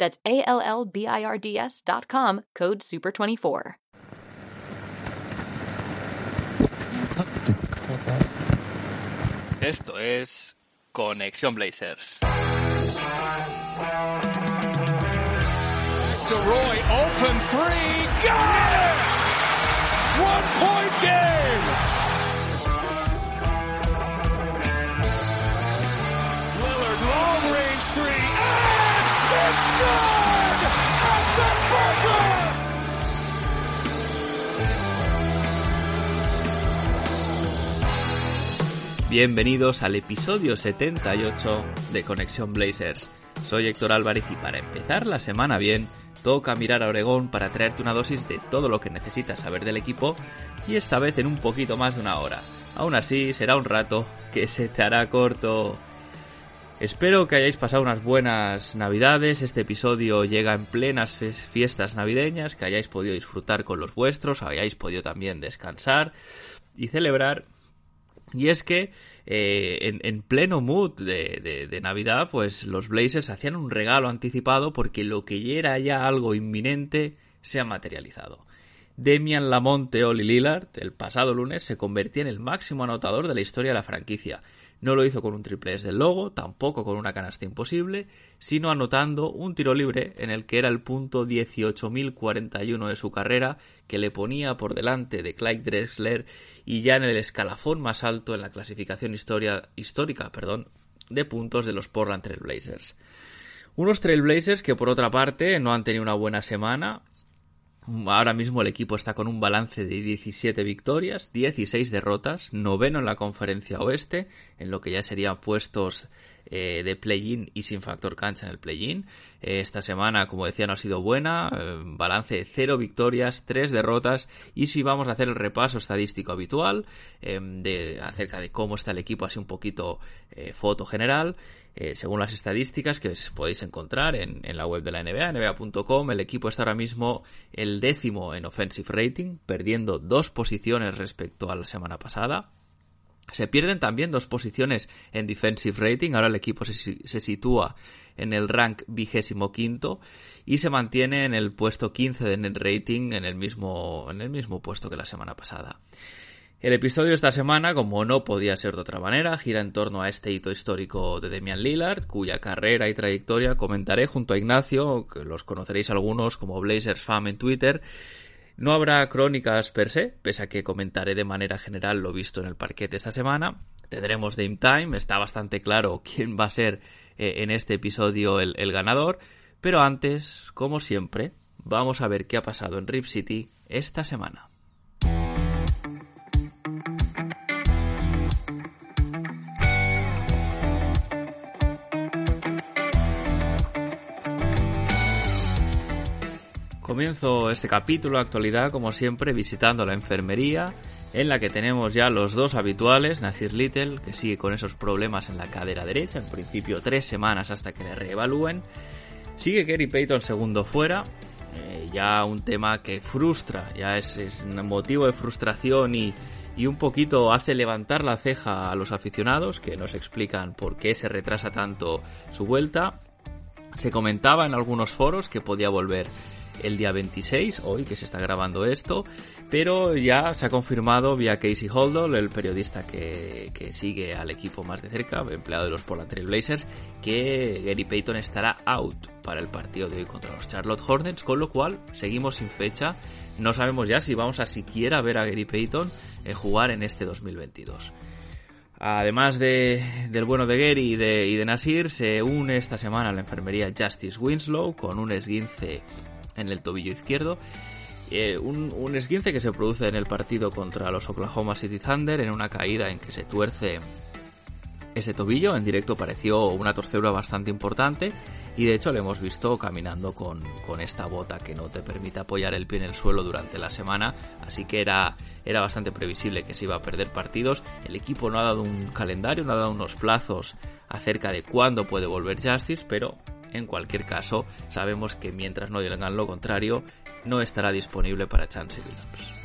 That's A L L B I R D S dot com, code SUPER24. Esto es Conexión Blazers. DeRoy, open three, got it! One point game! Bienvenidos al episodio 78 de Conexión Blazers. Soy Héctor Álvarez y para empezar la semana bien, toca mirar a Oregón para traerte una dosis de todo lo que necesitas saber del equipo y esta vez en un poquito más de una hora. Aún así, será un rato que se te hará corto. Espero que hayáis pasado unas buenas navidades, este episodio llega en plenas fiestas navideñas, que hayáis podido disfrutar con los vuestros, hayáis podido también descansar y celebrar. Y es que eh, en, en, pleno mood de, Navidad, pues los Blazers hacían un regalo anticipado porque lo que era ya algo inminente se ha materializado. Demian Lamonte Oli Lillard, el pasado lunes, se convertía en el máximo anotador de la historia de la franquicia. No lo hizo con un triple S del logo, tampoco con una canasta imposible, sino anotando un tiro libre en el que era el punto 18.041 de su carrera, que le ponía por delante de Clyde Drexler y ya en el escalafón más alto en la clasificación histórica perdón, de puntos de los Portland Trail Blazers. Unos Trailblazers que por otra parte no han tenido una buena semana, Ahora mismo el equipo está con un balance de 17 victorias, 16 derrotas, noveno en la conferencia oeste, en lo que ya serían puestos eh, de play-in y sin factor cancha en el play-in. Eh, esta semana, como decía, no ha sido buena, eh, balance de 0 victorias, 3 derrotas y si vamos a hacer el repaso estadístico habitual de, acerca de cómo está el equipo, así un poquito foto general. Según las estadísticas que podéis encontrar en, en, la web de la NBA, nba.com, el equipo está ahora mismo el décimo en offensive rating, perdiendo dos posiciones respecto a la semana pasada. Se pierden también dos posiciones en defensive rating, ahora el equipo se, se sitúa en el rank vigésimo quinto y se mantiene en el puesto 15 de net rating en el mismo, en el mismo puesto que la semana pasada. El episodio de esta semana, como no podía ser de otra manera, gira en torno a este hito histórico de Demian Lillard, cuya carrera y trayectoria comentaré junto a Ignacio, que los conoceréis algunos como Blazers Fam en Twitter. No habrá crónicas per se, pese a que comentaré de manera general lo visto en el parquet esta semana. Tendremos Dame Time, está bastante claro quién va a ser eh, en este episodio el, el ganador, pero antes, como siempre, vamos a ver qué ha pasado en Rip City esta semana. Comienzo este capítulo de actualidad, como siempre, visitando la enfermería, en la que tenemos ya los dos habituales, Nasir Little, que sigue con esos problemas en la cadera derecha, en principio tres semanas hasta que le reevalúen. Sigue Kerry Payton segundo fuera, eh, ya un tema que frustra, ya es, un motivo de frustración y, y un poquito hace levantar la ceja a los aficionados, que nos explican por qué se retrasa tanto su vuelta. Se comentaba en algunos foros que podía volver el día 26, hoy que se está grabando esto, pero ya se ha confirmado vía Casey Holdall, el periodista que, que sigue al equipo más de cerca, empleado de los Portland Trail Blazers, que Gary Payton estará out para el partido de hoy contra los Charlotte Hornets, con lo cual seguimos sin fecha, no sabemos ya si vamos a siquiera ver a Gary Payton eh, jugar en este 2022. Además de, del bueno de Gary y de, y de Nasir, se une esta semana a la enfermería Justice Winslow con un esguince en el tobillo izquierdo. Eh, un, esguince que se produce en el partido contra los Oklahoma City Thunder en una caída en que se tuerce ese tobillo. En directo pareció una torcedura bastante importante y de hecho le hemos visto caminando con, con, esta bota que no te permite apoyar el pie en el suelo durante la semana, así que era, era bastante previsible que se iba a perder partidos. El equipo no ha dado un calendario, no ha dado unos plazos acerca de cuándo puede volver Justice, pero en cualquier caso sabemos que mientras no digan lo contrario, no estará disponible para Chance Williams.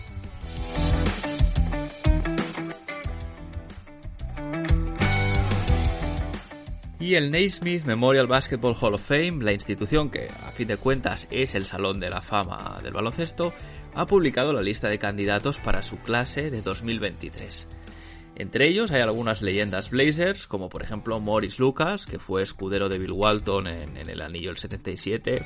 Y el Naismith Memorial Basketball Hall of Fame, la institución que a fin de cuentas es el salón de la fama del baloncesto, ha publicado la lista de candidatos para su clase de 2023. Entre ellos hay algunas leyendas Blazers, como por ejemplo Morris Lucas, que fue escudero de Bill Walton en, el anillo el 77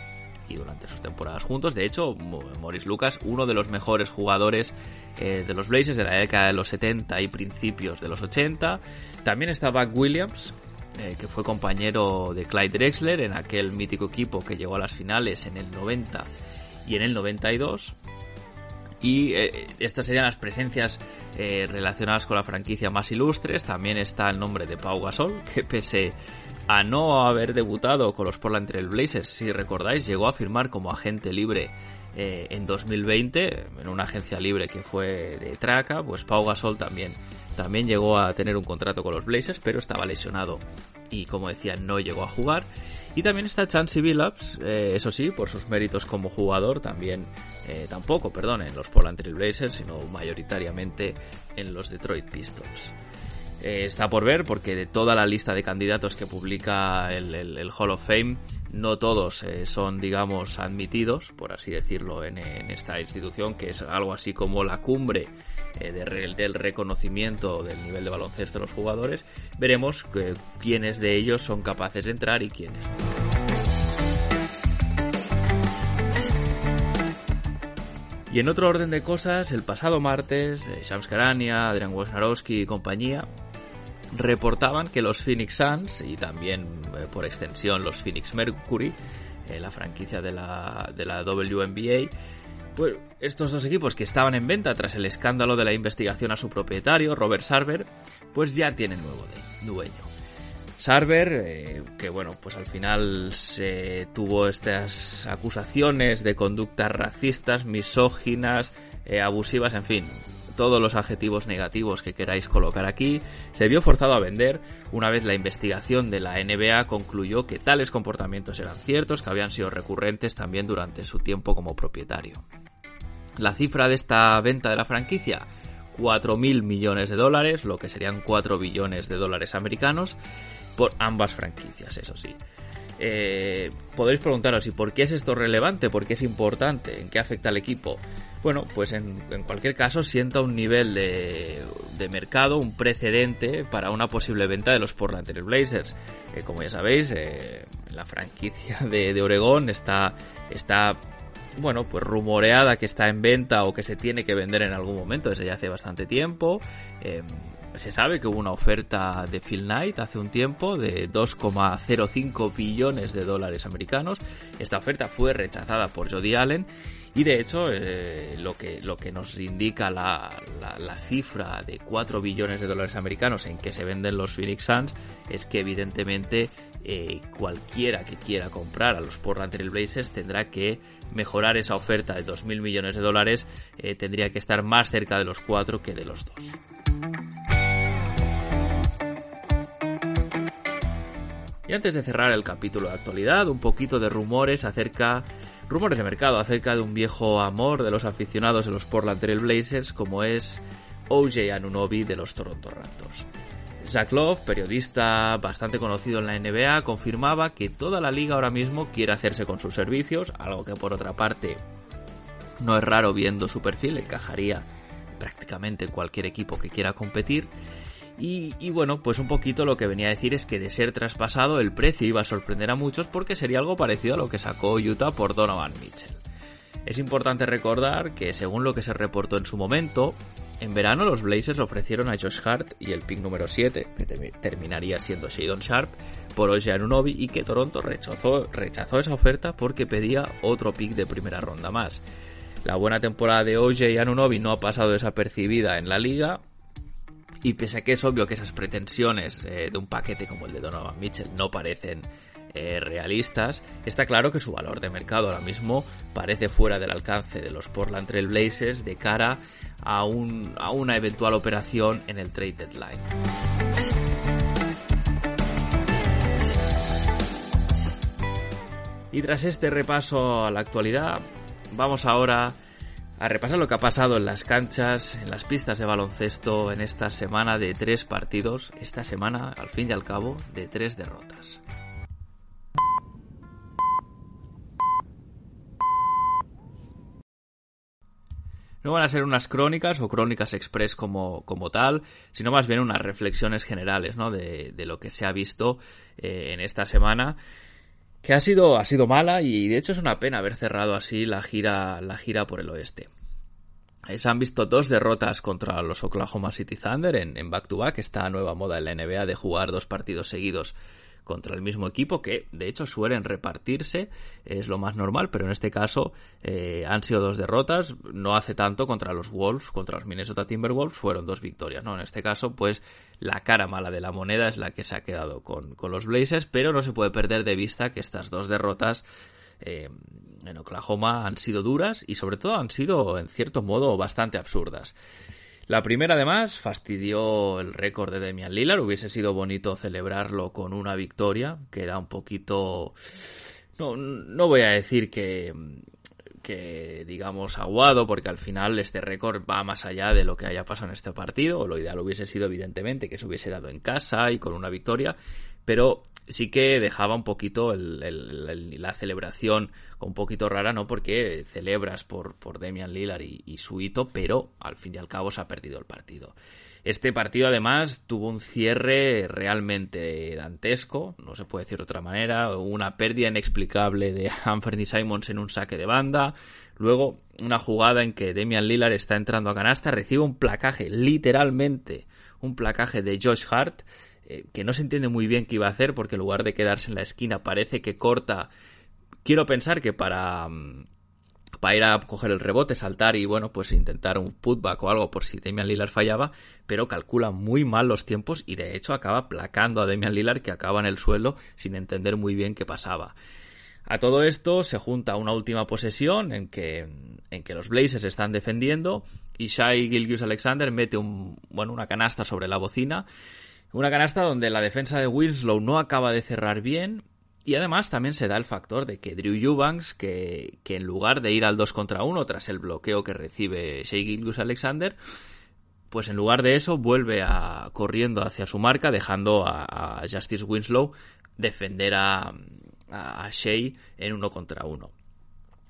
y durante sus temporadas juntos. De hecho, Morris Lucas, uno de los mejores jugadores eh, de los Blazers de la década de los 70 y principios de los 80. También está Buck Williams, eh, que fue compañero de Clyde Drexler en aquel mítico equipo que llegó a las finales en el 90 y en el 92. Y eh, estas serían las presencias eh, relacionadas con la franquicia más ilustres. También está el nombre de Pau Gasol, que pese a no haber debutado con los Portland Trail Blazers, si recordáis, llegó a firmar como agente libre eh, en 2020 en una agencia libre que fue de Traca. Pues Pau Gasol también también llegó a tener un contrato con los Blazers, pero estaba lesionado y como decía no llegó a jugar. Y también está Chansey Billups, eh, eso sí, por sus méritos como jugador, también eh, tampoco, perdón, en los Portland Trail Blazers, sino mayoritariamente en los Detroit Pistons. Eh, está por ver porque de toda la lista de candidatos que publica el Hall of Fame, no todos eh, son, digamos, admitidos, por así decirlo, en, esta institución, que es algo así como la cumbre eh, del reconocimiento del nivel de baloncesto de los jugadores. Veremos quiénes de ellos son capaces de entrar y quiénes. Y en otro orden de cosas, el pasado martes, eh, Shams Karania, Adrian Wojnarowski y compañía reportaban que los Phoenix Suns y también eh, por extensión los Phoenix Mercury, eh, la franquicia de la, de la WNBA, pues estos dos equipos que estaban en venta tras el escándalo de la investigación a su propietario, Robert Sarver, pues ya tienen nuevo dueño. Sarver, eh, que bueno, pues al final se tuvo estas acusaciones de conductas racistas, misóginas, abusivas, en fin, todos los adjetivos negativos que queráis colocar aquí, se vio forzado a vender una vez la investigación de la NBA concluyó que tales comportamientos eran ciertos, que habían sido recurrentes también durante su tiempo como propietario. La cifra de esta venta de la franquicia, 4.000 millones de dólares, lo que serían 4 billones de dólares americanos, por ambas franquicias, eso sí. Eh, podréis preguntaros, ¿y por qué es esto relevante? ¿Por qué es importante? ¿En qué afecta al equipo? Bueno, pues en, cualquier caso sienta un nivel de, mercado, un precedente para una posible venta de los Portland Trail Blazers. Eh, como ya sabéis, eh, la franquicia de, Oregón está, está bueno, pues rumoreada que está en venta o que se tiene que vender en algún momento desde ya hace bastante tiempo. Eh, se sabe que hubo una oferta de Phil Knight hace un tiempo de 2,05 billones de dólares americanos. Esta oferta fue rechazada por Jody Allen y de hecho eh, lo, que, lo que nos indica la, la, cifra de 4 billones de dólares americanos en que se venden los Phoenix Suns es que evidentemente eh, cualquiera que quiera comprar a los Portland Trail Blazers tendrá que mejorar esa oferta de 2.000 millones de dólares, eh, tendría que estar más cerca de los 4 que de los 2. Y antes de cerrar el capítulo de actualidad, un poquito de rumores acerca, rumores de mercado acerca de un viejo amor de los aficionados de los Portland Trail Blazers como es OJ Anunobi de los Toronto Raptors. Zach Love, periodista bastante conocido en la NBA, confirmaba que toda la liga ahora mismo quiere hacerse con sus servicios, algo que por otra parte no es raro viendo su perfil, encajaría prácticamente en cualquier equipo que quiera competir. Y, bueno, pues un poquito lo que venía a decir es que de ser traspasado el precio iba a sorprender a muchos porque sería algo parecido a lo que sacó Utah por Donovan Mitchell. Es importante recordar que según lo que se reportó en su momento, en verano los Blazers ofrecieron a Josh Hart y el pick número 7, que terminaría siendo Shadon Sharp, por Oje Anunobi y que Toronto rechazó, esa oferta porque pedía otro pick de primera ronda más. La buena temporada de Oje y no ha pasado desapercibida en la liga y pese a que es obvio que esas pretensiones eh, de un paquete como el de Donovan Mitchell no parecen eh, realistas, está claro que su valor de mercado ahora mismo parece fuera del alcance de los Portland Trail Blazers de cara a, un, a una eventual operación en el trade deadline. Y tras este repaso a la actualidad, vamos ahora a repasar lo que ha pasado en las canchas, en las pistas de baloncesto en esta semana de tres partidos, esta semana, al fin y al cabo, de tres derrotas. No van a ser unas crónicas o crónicas express como, como tal, sino más bien unas reflexiones generales ¿no? de, lo que se ha visto eh, en esta semana que ha sido, ha sido mala y de hecho es una pena haber cerrado así la gira, la gira por el oeste. Se han visto dos derrotas contra los Oklahoma City Thunder en back-to-back, -back, esta nueva moda en la NBA de jugar dos partidos seguidos contra el mismo equipo que de hecho suelen repartirse, es lo más normal, pero en este caso eh, han sido dos derrotas, no hace tanto contra los Wolves, contra los Minnesota Timberwolves fueron dos victorias, ¿no? En este caso pues la cara mala de la moneda es la que se ha quedado con, los Blazers, pero no se puede perder de vista que estas dos derrotas eh, en Oklahoma han sido duras y sobre todo han sido en cierto modo bastante absurdas. La primera, además, fastidió el récord de Demian Lillard. Hubiese sido bonito celebrarlo con una victoria. Queda un poquito. No, no voy a decir que, que digamos aguado, porque al final este récord va más allá de lo que haya pasado en este partido. Lo ideal hubiese sido, evidentemente, que se hubiese dado en casa y con una victoria pero sí que dejaba un poquito la celebración un poquito rara, ¿no? Porque celebras por, por Demian Lillard y, su hito, pero al fin y al cabo se ha perdido el partido. Este partido además tuvo un cierre realmente dantesco, no se puede decir de otra manera, una pérdida inexplicable de Anthony Simons en un saque de banda, luego una jugada en que Demian Lillard está entrando a canasta, recibe un placaje, literalmente un placaje de Josh Hart, eh, que no se entiende muy bien qué iba a hacer porque en lugar de quedarse en la esquina parece que corta. Quiero pensar que para, mm, para ir a coger el rebote, saltar y bueno, pues intentar un putback o algo por si Damian Lillard fallaba, pero calcula muy mal los tiempos y de hecho acaba placando a Damian Lillard que acaba en el suelo sin entender muy bien qué pasaba. A todo esto se junta una última posesión en que, en que los Blazers están defendiendo y Shai Gilgius Alexander mete un, bueno, una canasta sobre la bocina una canasta donde la defensa de Winslow no acaba de cerrar bien y además también se da el factor de que Drew Eubanks, que, en lugar de ir al 2 contra 1 tras el bloqueo que recibe Shea Gilgus Alexander, pues en lugar de eso vuelve a corriendo hacia su marca, dejando a, Justice Winslow defender a, a Shea en uno contra uno.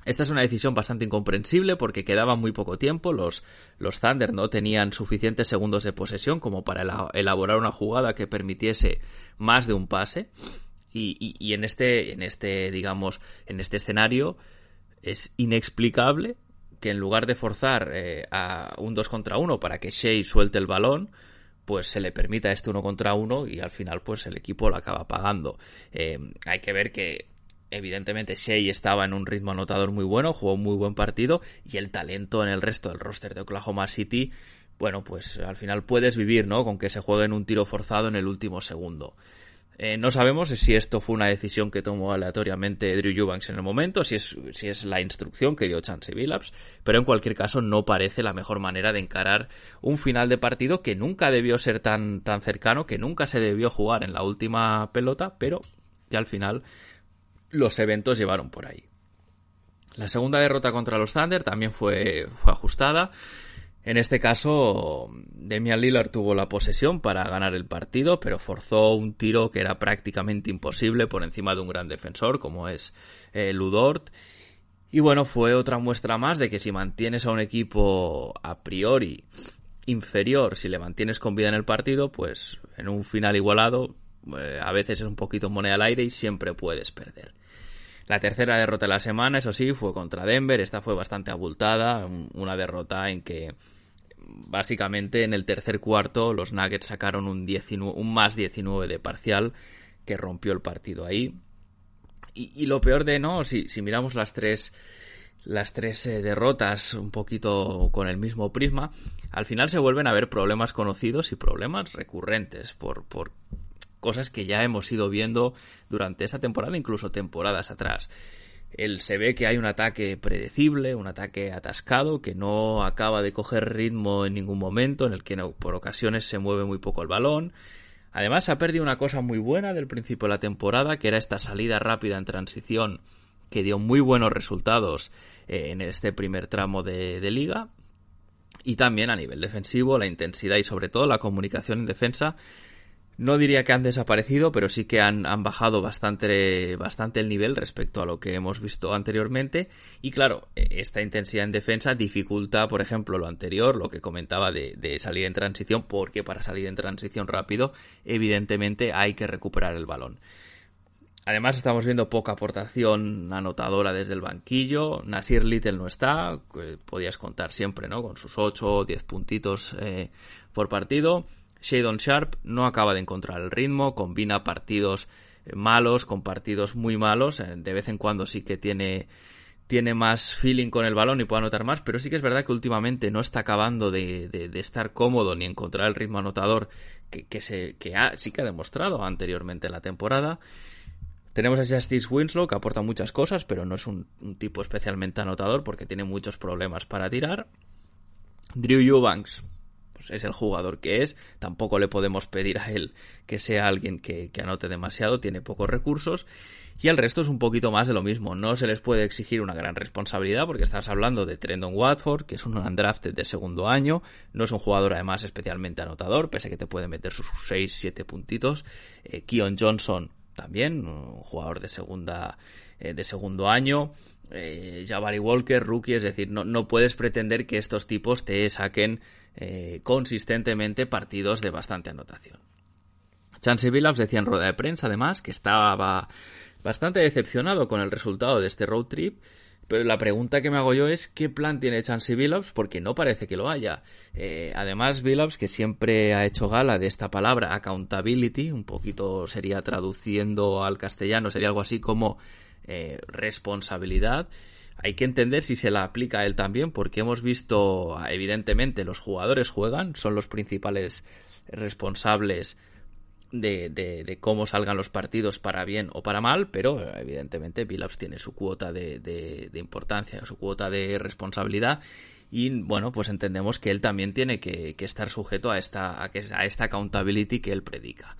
Esta es una decisión bastante incomprensible porque quedaba muy poco tiempo, los, los Thunder no tenían suficientes segundos de posesión como para elaborar una jugada que permitiese más de un pase y, en este, en este, digamos, en este escenario es inexplicable que en lugar de forzar eh, a un 2 contra 1 para que Shea suelte el balón, pues se le permita este uno contra uno y al final pues el equipo lo acaba pagando. Eh, hay que ver que evidentemente Shea estaba en un ritmo anotador muy bueno, jugó un muy buen partido y el talento en el resto del roster de Oklahoma City, bueno, pues al final puedes vivir, ¿no? Con que se juegue en un tiro forzado en el último segundo. Eh, no sabemos si esto fue una decisión que tomó aleatoriamente Drew Eubanks en el momento, si es, si es la instrucción que dio Chance Billups, pero en cualquier caso no parece la mejor manera de encarar un final de partido que nunca debió ser tan, tan cercano, que nunca se debió jugar en la última pelota, pero que al final los eventos llevaron por ahí. La segunda derrota contra los Thunder también fue, fue ajustada. En este caso, Demian Lillard tuvo la posesión para ganar el partido, pero forzó un tiro que era prácticamente imposible por encima de un gran defensor como es eh, Ludort. Y bueno, fue otra muestra más de que si mantienes a un equipo a priori inferior, si le mantienes con vida en el partido, pues en un final igualado, eh, a veces es un poquito moneda al aire y siempre puedes perder. La tercera derrota de la semana, eso sí, fue contra Denver. Esta fue bastante abultada. Una derrota en que básicamente en el tercer cuarto los Nuggets sacaron un, más 19 de parcial que rompió el partido ahí. Y, lo peor de no, si, si miramos las tres las tres eh, derrotas un poquito con el mismo prisma, al final se vuelven a ver problemas conocidos y problemas recurrentes por, por cosas que ya hemos ido viendo durante esta temporada, incluso temporadas atrás. El, se ve que hay un ataque predecible, un ataque atascado, que no acaba de coger ritmo en ningún momento, en el que por ocasiones se mueve muy poco el balón. Además, ha perdido una cosa muy buena del principio de la temporada, que era esta salida rápida en transición, que dio muy buenos resultados eh, en este primer tramo de liga. Y también a nivel defensivo, la intensidad y sobre todo la comunicación en defensa no diría que han desaparecido, pero sí que han, bajado bastante, bastante el nivel respecto a lo que hemos visto anteriormente. Y claro, e, esta intensidad en defensa dificulta, por ejemplo, lo anterior, lo que comentaba de, de salir en transición, porque para salir en transición rápido, evidentemente hay que recuperar el balón. Además estamos viendo poca aportación anotadora desde el banquillo. Nasir Little no está, podías contar siempre, ¿no? Con sus 8 o 10 puntitos eh, por partido. Shadon Sharp no acaba de encontrar el ritmo, combina partidos eh, malos con partidos muy malos, eh, de vez en cuando sí que tiene tiene más feeling con el balón y puede anotar más, pero sí que es verdad que últimamente no está acabando de, de, estar cómodo ni encontrar el ritmo anotador que, que, se, que ha, sí que ha demostrado anteriormente en la temporada. Tenemos a Justice Winslow que aporta muchas cosas, pero no es un, un, tipo especialmente anotador porque tiene muchos problemas para tirar. Drew Eubanks pues, es el jugador que es, tampoco le podemos pedir a él que sea alguien que, anote demasiado, tiene pocos recursos, y el resto es un poquito más de lo mismo. No se les puede exigir una gran responsabilidad porque estás hablando de Trendon Watford, que es un undrafted de segundo año, no es un jugador además especialmente anotador, pese a que te puede meter sus 6-7 puntitos. Eh, Keon Johnson también, un jugador de segunda eh, de segundo año. Eh, Jabari Walker, rookie, es decir, no, no puedes pretender que estos tipos te saquen eh, consistentemente partidos de bastante anotación. Chance Billups decía en rueda de prensa, además, que estaba bastante decepcionado con el resultado de este road trip, pero la pregunta que me hago yo es qué plan tiene Chance Billups, porque no parece que lo haya. Eh, además, Billups, que siempre ha hecho gala de esta palabra accountability, un poquito sería traduciendo al castellano, sería algo así como eh, responsabilidad, hay que entender si se la aplica a él también, porque hemos visto, evidentemente, los jugadores juegan, son los principales responsables de, de, cómo salgan los partidos para bien o para mal, pero evidentemente Billups tiene su cuota de, de, importancia, su cuota de responsabilidad y bueno, pues entendemos que él también tiene que, estar sujeto a esta, a, a esta accountability que él predica.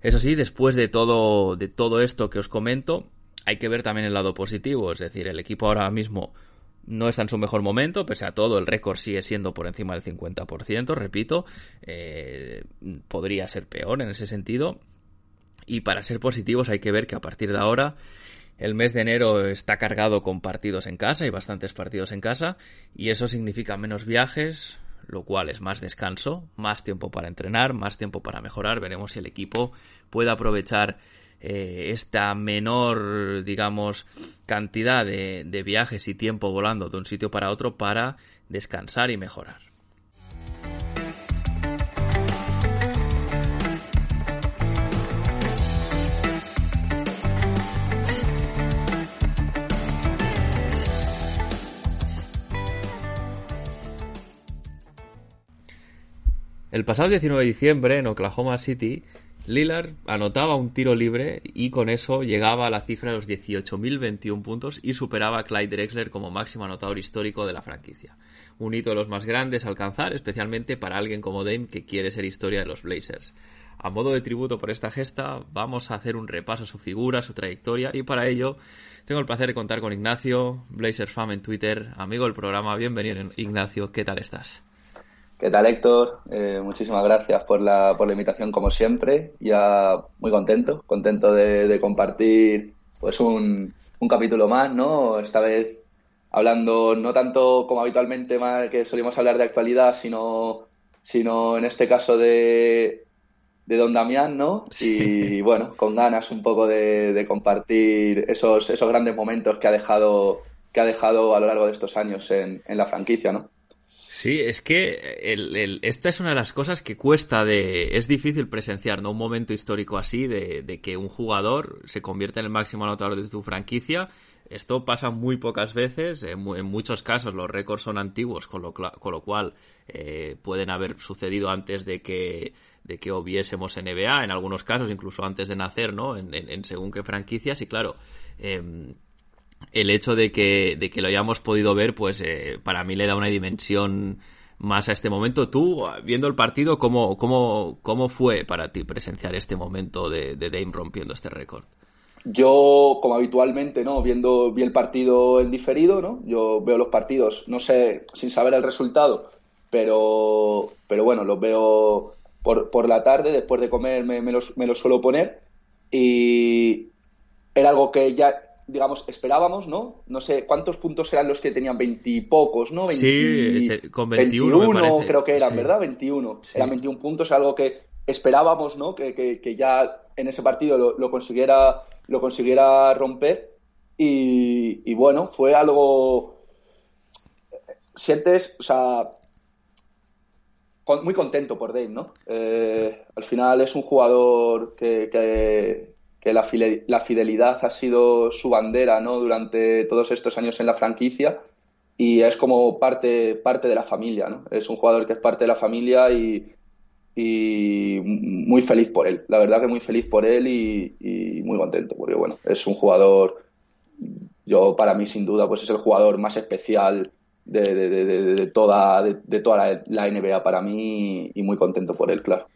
Eso sí, después de todo, de todo esto que os comento, hay que ver también el lado positivo, es decir, el equipo ahora mismo no está en su mejor momento, pese a todo, el récord sigue siendo por encima del 50%, repito, eh, podría ser peor en ese sentido. Y para ser positivos hay que ver que a partir de ahora el mes de enero está cargado con partidos en casa y bastantes partidos en casa, y eso significa menos viajes, lo cual es más descanso, más tiempo para entrenar, más tiempo para mejorar. Veremos si el equipo puede aprovechar eh, esta menor, digamos, cantidad de, de viajes y tiempo volando de un sitio para otro para descansar y mejorar. El pasado 19 de diciembre en Oklahoma City Lillard anotaba un tiro libre y con eso llegaba a la cifra de los 18.021 puntos y superaba a Clyde Drexler como máximo anotador histórico de la franquicia. Un hito de los más grandes a alcanzar, especialmente para alguien como Dame que quiere ser historia de los Blazers. a modo de tributo por esta gesta, vamos a hacer un repaso a su figura, su trayectoria, y para ello tengo el placer de contar con Ignacio, Blazer Fam en Twitter, amigo del programa. Bienvenido, Ignacio, ¿qué tal estás? ¿Qué tal, Héctor? Eh, muchísimas gracias por la, por la invitación, como siempre. Ya muy contento, contento de, compartir pues un, un, capítulo más, ¿no? Esta vez hablando no tanto como habitualmente más que solíamos hablar de actualidad, sino, sino en este caso de, de Don Damián, ¿no? Y bueno, con ganas un poco de, compartir esos, esos grandes momentos que ha dejado que ha dejado a lo largo de estos años en, en la franquicia, ¿no? Sí, es que esta es una de las cosas que cuesta de... Es difícil presenciar, ¿no? Un momento histórico así de, que un jugador se convierta en el máximo anotador de tu franquicia. Esto pasa muy pocas veces, en, muchos casos los récords son antiguos, con lo, con lo cual eh, pueden haber sucedido antes de que de que hubiésemos NBA, en algunos casos incluso antes de nacer, ¿no? En, según qué franquicias, y claro, em, el hecho de que, de que lo hayamos podido ver, pues eh, para mí le da una dimensión más a este momento. Tú, viendo el partido, ¿cómo, cómo, cómo fue para ti presenciar este momento de, de Dame rompiendo este récord? Yo, como habitualmente, ¿no? Viendo vi el partido en diferido, ¿no? Yo veo los partidos, no sé, sin saber el resultado, pero, pero bueno, los veo por, por la tarde, después de comer me, me, los, me los suelo poner y era algo que ya digamos, esperábamos, ¿no? No sé cuántos puntos eran los que tenían veintipocos, ¿no? sí, con 21, 21 creo que eran, ¿verdad? 21. Eran 21 puntos, algo que esperábamos, ¿no? Que, que, ya en ese partido lo, lo, consiguiera, lo consiguiera romper. Y, y, bueno, fue algo. Sientes, o sea, muy contento por Dave, ¿no? Eh, al final es un jugador que, que que la, fidelidad ha sido su bandera ¿no? durante todos estos años en la franquicia y es como parte, parte de la familia. ¿no? Es un jugador que es parte de la familia y, y muy feliz por él. La verdad que muy feliz por él y, muy contento porque bueno, es un jugador, yo para mí sin duda pues es el jugador más especial de, de toda, de, toda la NBA para mí y muy contento por él, claro.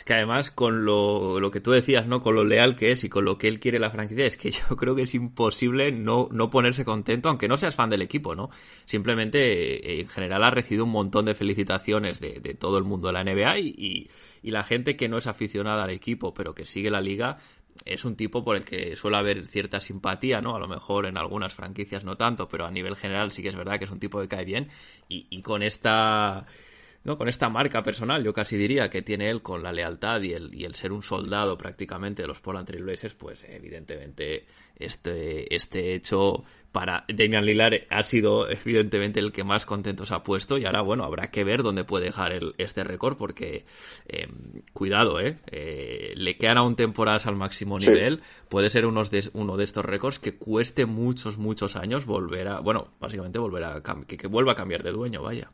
Es que además, con lo, lo, que tú decías, ¿no? Con lo leal que es y con lo que él quiere la franquicia, es que yo creo que es imposible no, no ponerse contento, aunque no seas fan del equipo, ¿no? Simplemente, eh, en general, ha recibido un montón de felicitaciones de, de todo el mundo de la NBA y, y, la gente que no es aficionada al equipo, pero que sigue la liga, es un tipo por el que suele haber cierta simpatía, ¿no? A lo mejor en algunas franquicias no tanto, pero a nivel general sí que es verdad que es un tipo que cae bien y, y con esta ¿no? con esta marca personal, yo casi diría, que tiene él con la lealtad y el, y el ser un soldado prácticamente de los Portland Trailblazers, pues evidentemente este, este hecho para Damian Lillard ha sido evidentemente el que más contentos ha puesto y ahora bueno habrá que ver dónde puede dejar el, este récord porque eh, cuidado eh, eh, le quedan aún temporadas al máximo nivel. Puede ser unos de, uno de estos récords que cueste muchos muchos años volver a bueno básicamente volver a que, que vuelva a cambiar de dueño vaya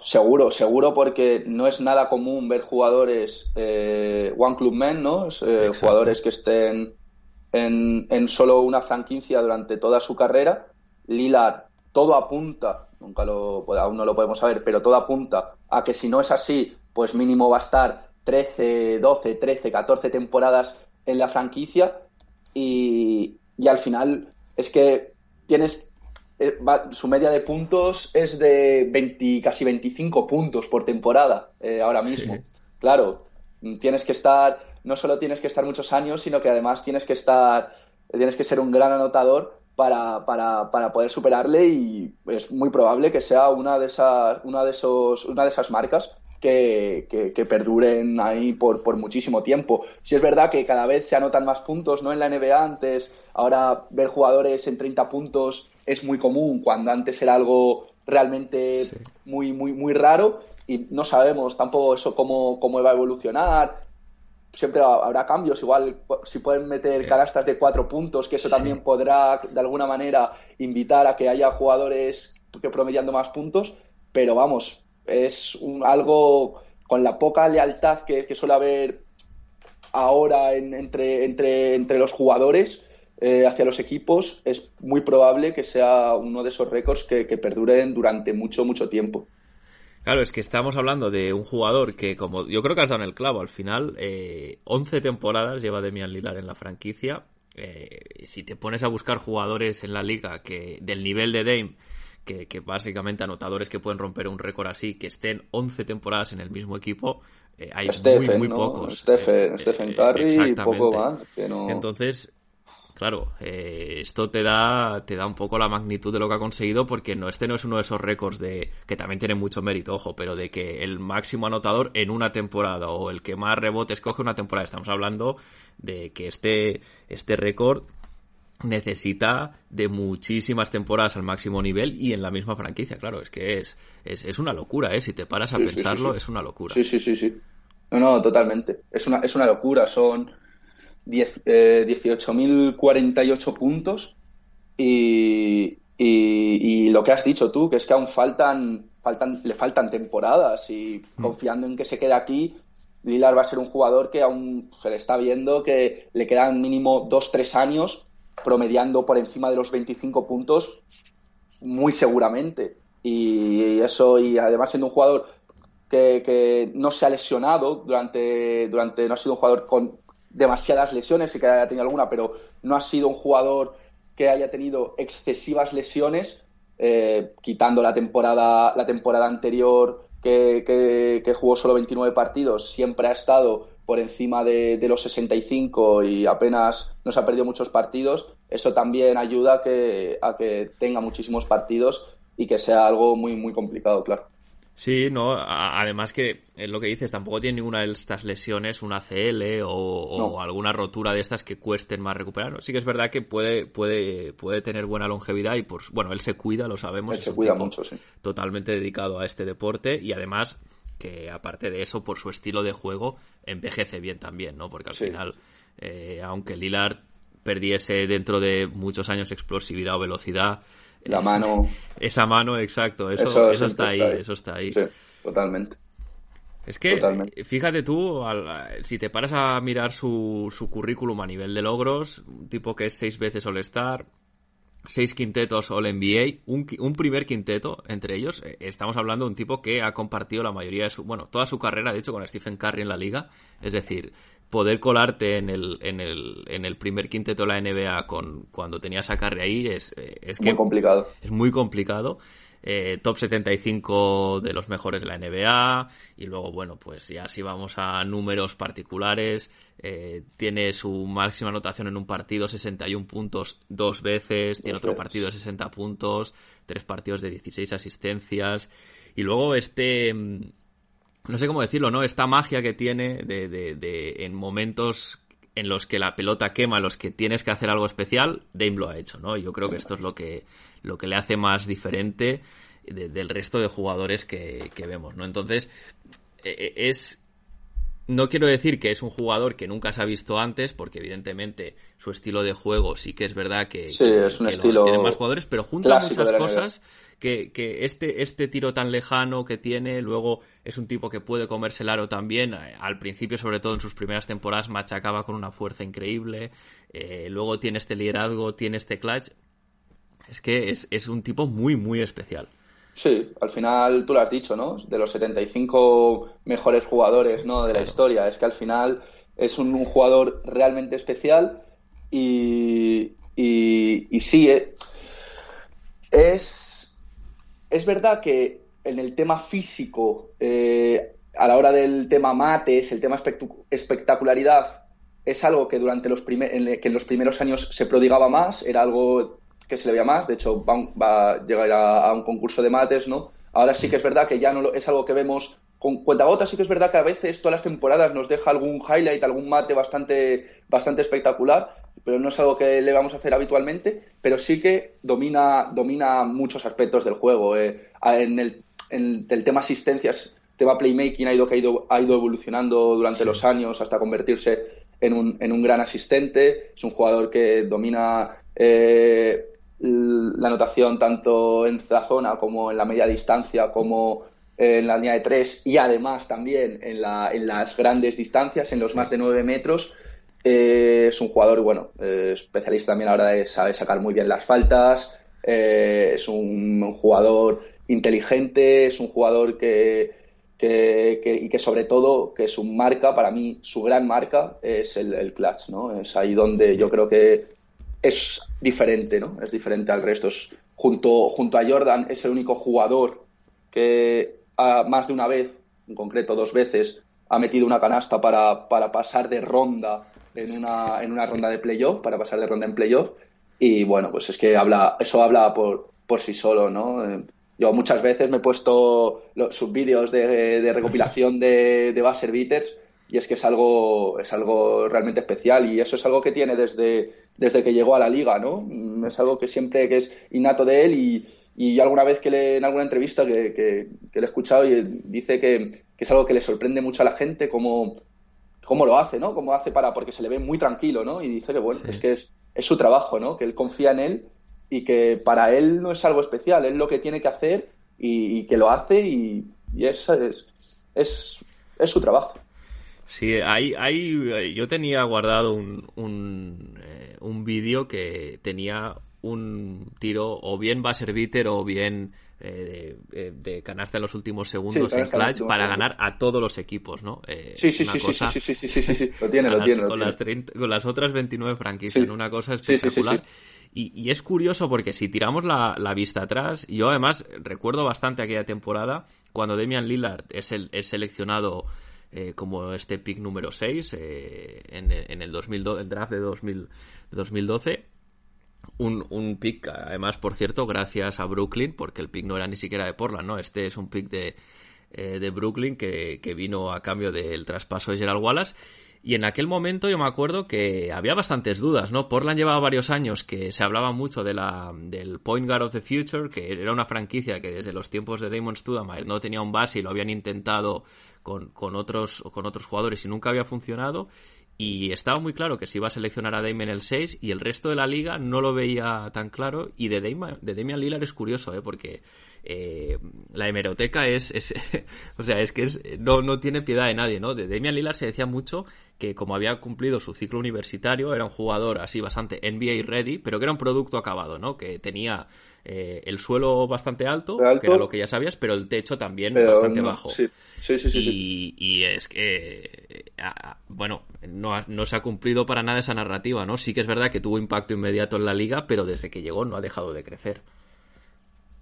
Seguro, seguro, porque no es nada común ver jugadores eh, One Club Men, ¿no? Eh, jugadores que estén en, en, solo una franquicia durante toda su carrera. Lillard, todo apunta, nunca lo, aún no lo podemos saber, pero todo apunta a que si no es así, pues mínimo va a estar 13, 12, 13, 14 temporadas en la franquicia y, y al final es que tienes eh, su media de puntos es de 20, casi 25 puntos por temporada eh, ahora mismo. Claro, tienes que estar, no solo tienes que estar muchos años, sino que además tienes que estar, tienes que ser un gran anotador para, para, para poder superarle y es muy probable que sea una de esas, una de esos, una de esas marcas que, que, perduren ahí por, por, muchísimo tiempo. Si es verdad que cada vez se anotan más puntos, ¿no? En la NBA antes, ahora ver jugadores en 30 puntos es muy común, cuando antes era algo realmente muy, muy, muy raro y no sabemos tampoco eso cómo, cómo va a evolucionar. Siempre habrá cambios, igual si pueden meter canastas de cuatro puntos, que eso también podrá de alguna manera invitar a que haya jugadores que promediando más puntos, pero vamos, es un, algo con la poca lealtad que, suele haber ahora entre, entre, entre los jugadores, eh, hacia los equipos, es muy probable que sea uno de esos récords que, perduren durante mucho, mucho tiempo. Claro, es que estamos hablando de un jugador que, como yo creo que has dado en el clavo, al final, eh, 11 temporadas lleva Demian Lillard en la franquicia. Eh, si te pones a buscar jugadores en la liga que del nivel de Dame, que, que básicamente anotadores que pueden romper un récord así, que estén 11 temporadas en el mismo equipo, eh, hay Stephen, muy, muy ¿no? pocos. Stephen, Este- Stephen Curry y poco más. que no- Entonces, claro, eh, esto te da, te da un poco la magnitud de lo que ha conseguido, porque no, este no es uno de esos récords de, que también tiene mucho mérito, ojo, pero de que el máximo anotador en una temporada o el que más rebotes coge una temporada. Estamos hablando de que este, este récord necesita de muchísimas temporadas al máximo nivel y en la misma franquicia, claro, es que es, es, es una locura, ¿eh? Si te paras a Sí, sí, sí, pensarlo, sí. es una locura. Sí, sí, sí, sí. No, no, totalmente. Es una, es una locura. Son 10, eh, 18.048 puntos y, y, y lo que has dicho tú, que es que aún faltan, faltan, le faltan temporadas y confiando en que se quede aquí, Lillard va a ser un jugador que aún se le está viendo que le quedan mínimo 2-3 años promediando por encima de los 25 puntos muy seguramente. Y eso, y además siendo un jugador que, que no se ha lesionado durante, durante, no ha sido un jugador con demasiadas lesiones, sí que haya tenido alguna, pero no ha sido un jugador que haya tenido excesivas lesiones, eh, quitando la temporada, la temporada anterior que, que, jugó solo 29 partidos, siempre ha estado por encima de, de, los 65 y apenas nos ha perdido muchos partidos, eso también ayuda que, a que tenga muchísimos partidos y que sea algo muy, muy complicado, claro. Sí, no, además que es lo que dices, tampoco tiene ninguna de estas lesiones, una CL o, o No. alguna rotura de estas que cuesten más recuperar. Sí que es verdad que puede, puede, puede tener buena longevidad y por, bueno, él se cuida, lo sabemos. Él se cuida mucho, sí. Totalmente dedicado a este deporte y además que aparte de eso, por su estilo de juego, envejece bien también, ¿no? Porque al Sí. final, eh, aunque Lillard perdiese dentro de muchos años explosividad o velocidad, La eh, mano, esa mano, exacto, eso, Eso eso, está ahí, siempre está ahí. eso está ahí. sí, totalmente. Es que, Totalmente. fíjate tú, al- si te paras a mirar su, su currículum a nivel de logros, un tipo que es seis veces All-Star, seis quintetos All-NBA, un, un primer quinteto entre ellos, eh, estamos hablando de un tipo que ha compartido la mayoría de su, bueno, toda su carrera, de hecho, con Stephen Curry en la liga, es decir, poder colarte en el, en el, en el primer quinteto de la NBA con, cuando tenías a Curry ahí es, eh, es que Muy complicado. es muy complicado. Eh, top 75 de los mejores de la NBA. Y luego, bueno, pues ya si vamos a números particulares, eh, tiene su máxima anotación en un partido, 61 puntos dos veces. Tiene otro partido de 60 puntos, tres partidos de 16 asistencias. Y luego este. No sé cómo decirlo, ¿no? Esta magia que tiene de, de- de- en momentos en los que la pelota quema, los que tienes que hacer algo especial, Dame lo ha hecho, ¿no? Yo creo que esto es lo que, lo que le hace más diferente de- del resto de jugadores que, que vemos, ¿no? Entonces, eh, eh, es... No quiero decir que es un jugador que nunca se ha visto antes, porque evidentemente su estilo de juego sí que es verdad que, Sí, que- es un que lo estilo tienen más jugadores, pero junta muchas cosas que, que este, este tiro tan lejano que tiene, luego es un tipo que puede comerse el aro también. eh, Al principio, sobre todo en sus primeras temporadas, machacaba con una fuerza increíble. eh, luego tiene este liderazgo, tiene este clutch. Es que es, es un tipo muy, muy especial. Sí, al final tú lo has dicho, ¿no? De los 75 mejores jugadores, ¿no? De la historia. Es que al final es un, un jugador realmente especial y, y, y sí, eh, es, es verdad que en el tema físico, eh, a la hora del tema mates, el tema espectacularidad, es algo que durante los primer- en que en los primeros años se prodigaba más, era algo que se le veía más, de hecho va, un- va a llegar a, a un concurso de mates, ¿no? Ahora sí que es verdad que ya no lo- es algo que vemos con cuentagotas, sí que es verdad que a veces todas las temporadas nos deja algún highlight, algún mate bastante, bastante espectacular, pero no es algo que le vamos a hacer habitualmente, pero sí que domina, domina muchos aspectos del juego. eh. En, el, en el tema asistencias, tema playmaking ha ido, que ha ido, ha ido evolucionando durante los años hasta convertirse en un, en un gran asistente. Es un jugador que domina eh, la anotación tanto en la zona como en la media distancia, como en la línea de tres y además también en, la, en las grandes distancias, en los más de nueve metros. Eh, es un jugador, bueno, eh, especialista también a la hora de saber sacar muy bien las faltas. eh, es un, un jugador inteligente, es un jugador que, que, y que sobre todo que su marca, para mí, su gran marca es el, el clutch, ¿no? Es ahí donde yo creo que es diferente, ¿no? Es diferente al resto. junto, junto a Jordan es el único jugador que más de una vez, en concreto dos veces, ha metido una canasta para, para pasar de ronda en una, en una ronda de playoff, para pasar de ronda en playoff. Y bueno, pues es que habla, eso habla por, por sí solo, ¿no? Eh, yo muchas veces me he puesto sus vídeos de, de, recopilación de, de beaters y es que es algo, es algo realmente especial y eso es algo que tiene desde, desde que llegó a la liga, ¿no? Mm, es algo que siempre que es innato de él y, y alguna vez que le, en alguna entrevista que, que, le he escuchado y dice que, que, es algo que le sorprende mucho a la gente cómo, cómo lo hace, ¿no? Cómo hace para, porque se le ve muy tranquilo, ¿no? Y dice que bueno, es que es, es su trabajo, ¿no? Que él confía en él y que para él no es algo especial, es lo que tiene que hacer y, que lo hace y, y es, es, es, es su trabajo. Sí, hay, hay, eh, yo tenía guardado un, un, eh, un vídeo que tenía un tiro o bien va a ser beater o bien eh, de, canasta en los últimos segundos en clutch para ganar a todos los equipos, ¿no? Eh, sí, sí, sí, sí, sí, sí, sí, sí, sí, lo tiene, lo tiene. Con. Las 30, con las otras 29 franquicias, en una cosa espectacular. Y, y, es curioso porque si tiramos la, la, vista atrás, yo además recuerdo bastante aquella temporada cuando Demian Lillard es, el, es seleccionado eh, como este pick número 6 eh, en, el, 2012, el draft de 2000, 2012. Un, un pick, además, por cierto, gracias a Brooklyn, porque el pick no era ni siquiera de Portland, ¿no? Este es un pick de, eh, de Brooklyn que, que, vino a cambio del traspaso de Gerald Wallace. Y en aquel momento yo me acuerdo que había bastantes dudas, ¿no? Portland llevaba varios años que se hablaba mucho de la, del Point Guard of the Future, que era una franquicia que desde los tiempos de Damon Studamayer no tenía un base y lo habían intentado con, con, otros, con otros jugadores y nunca había funcionado. Y estaba muy claro que se iba a seleccionar a Damian el 6 y el resto de la liga no lo veía tan claro. Y de Damian, de Damian Lillard es curioso, ¿eh? porque eh, la hemeroteca es, es o sea, es que es, no, no tiene piedad de nadie, ¿no? De Damian Lillard se decía mucho que como había cumplido su ciclo universitario, era un jugador así bastante NBA ready, pero que era un producto acabado, ¿no? Que tenía eh, el suelo bastante alto, que era lo que ya sabías, pero el techo también bastante bajo. Sí, sí, sí. y, y, es que, eh, bueno, no, no, se ha cumplido para nada esa narrativa, ¿no? Sí que es verdad que tuvo impacto inmediato en la liga, pero desde que llegó no ha dejado de crecer.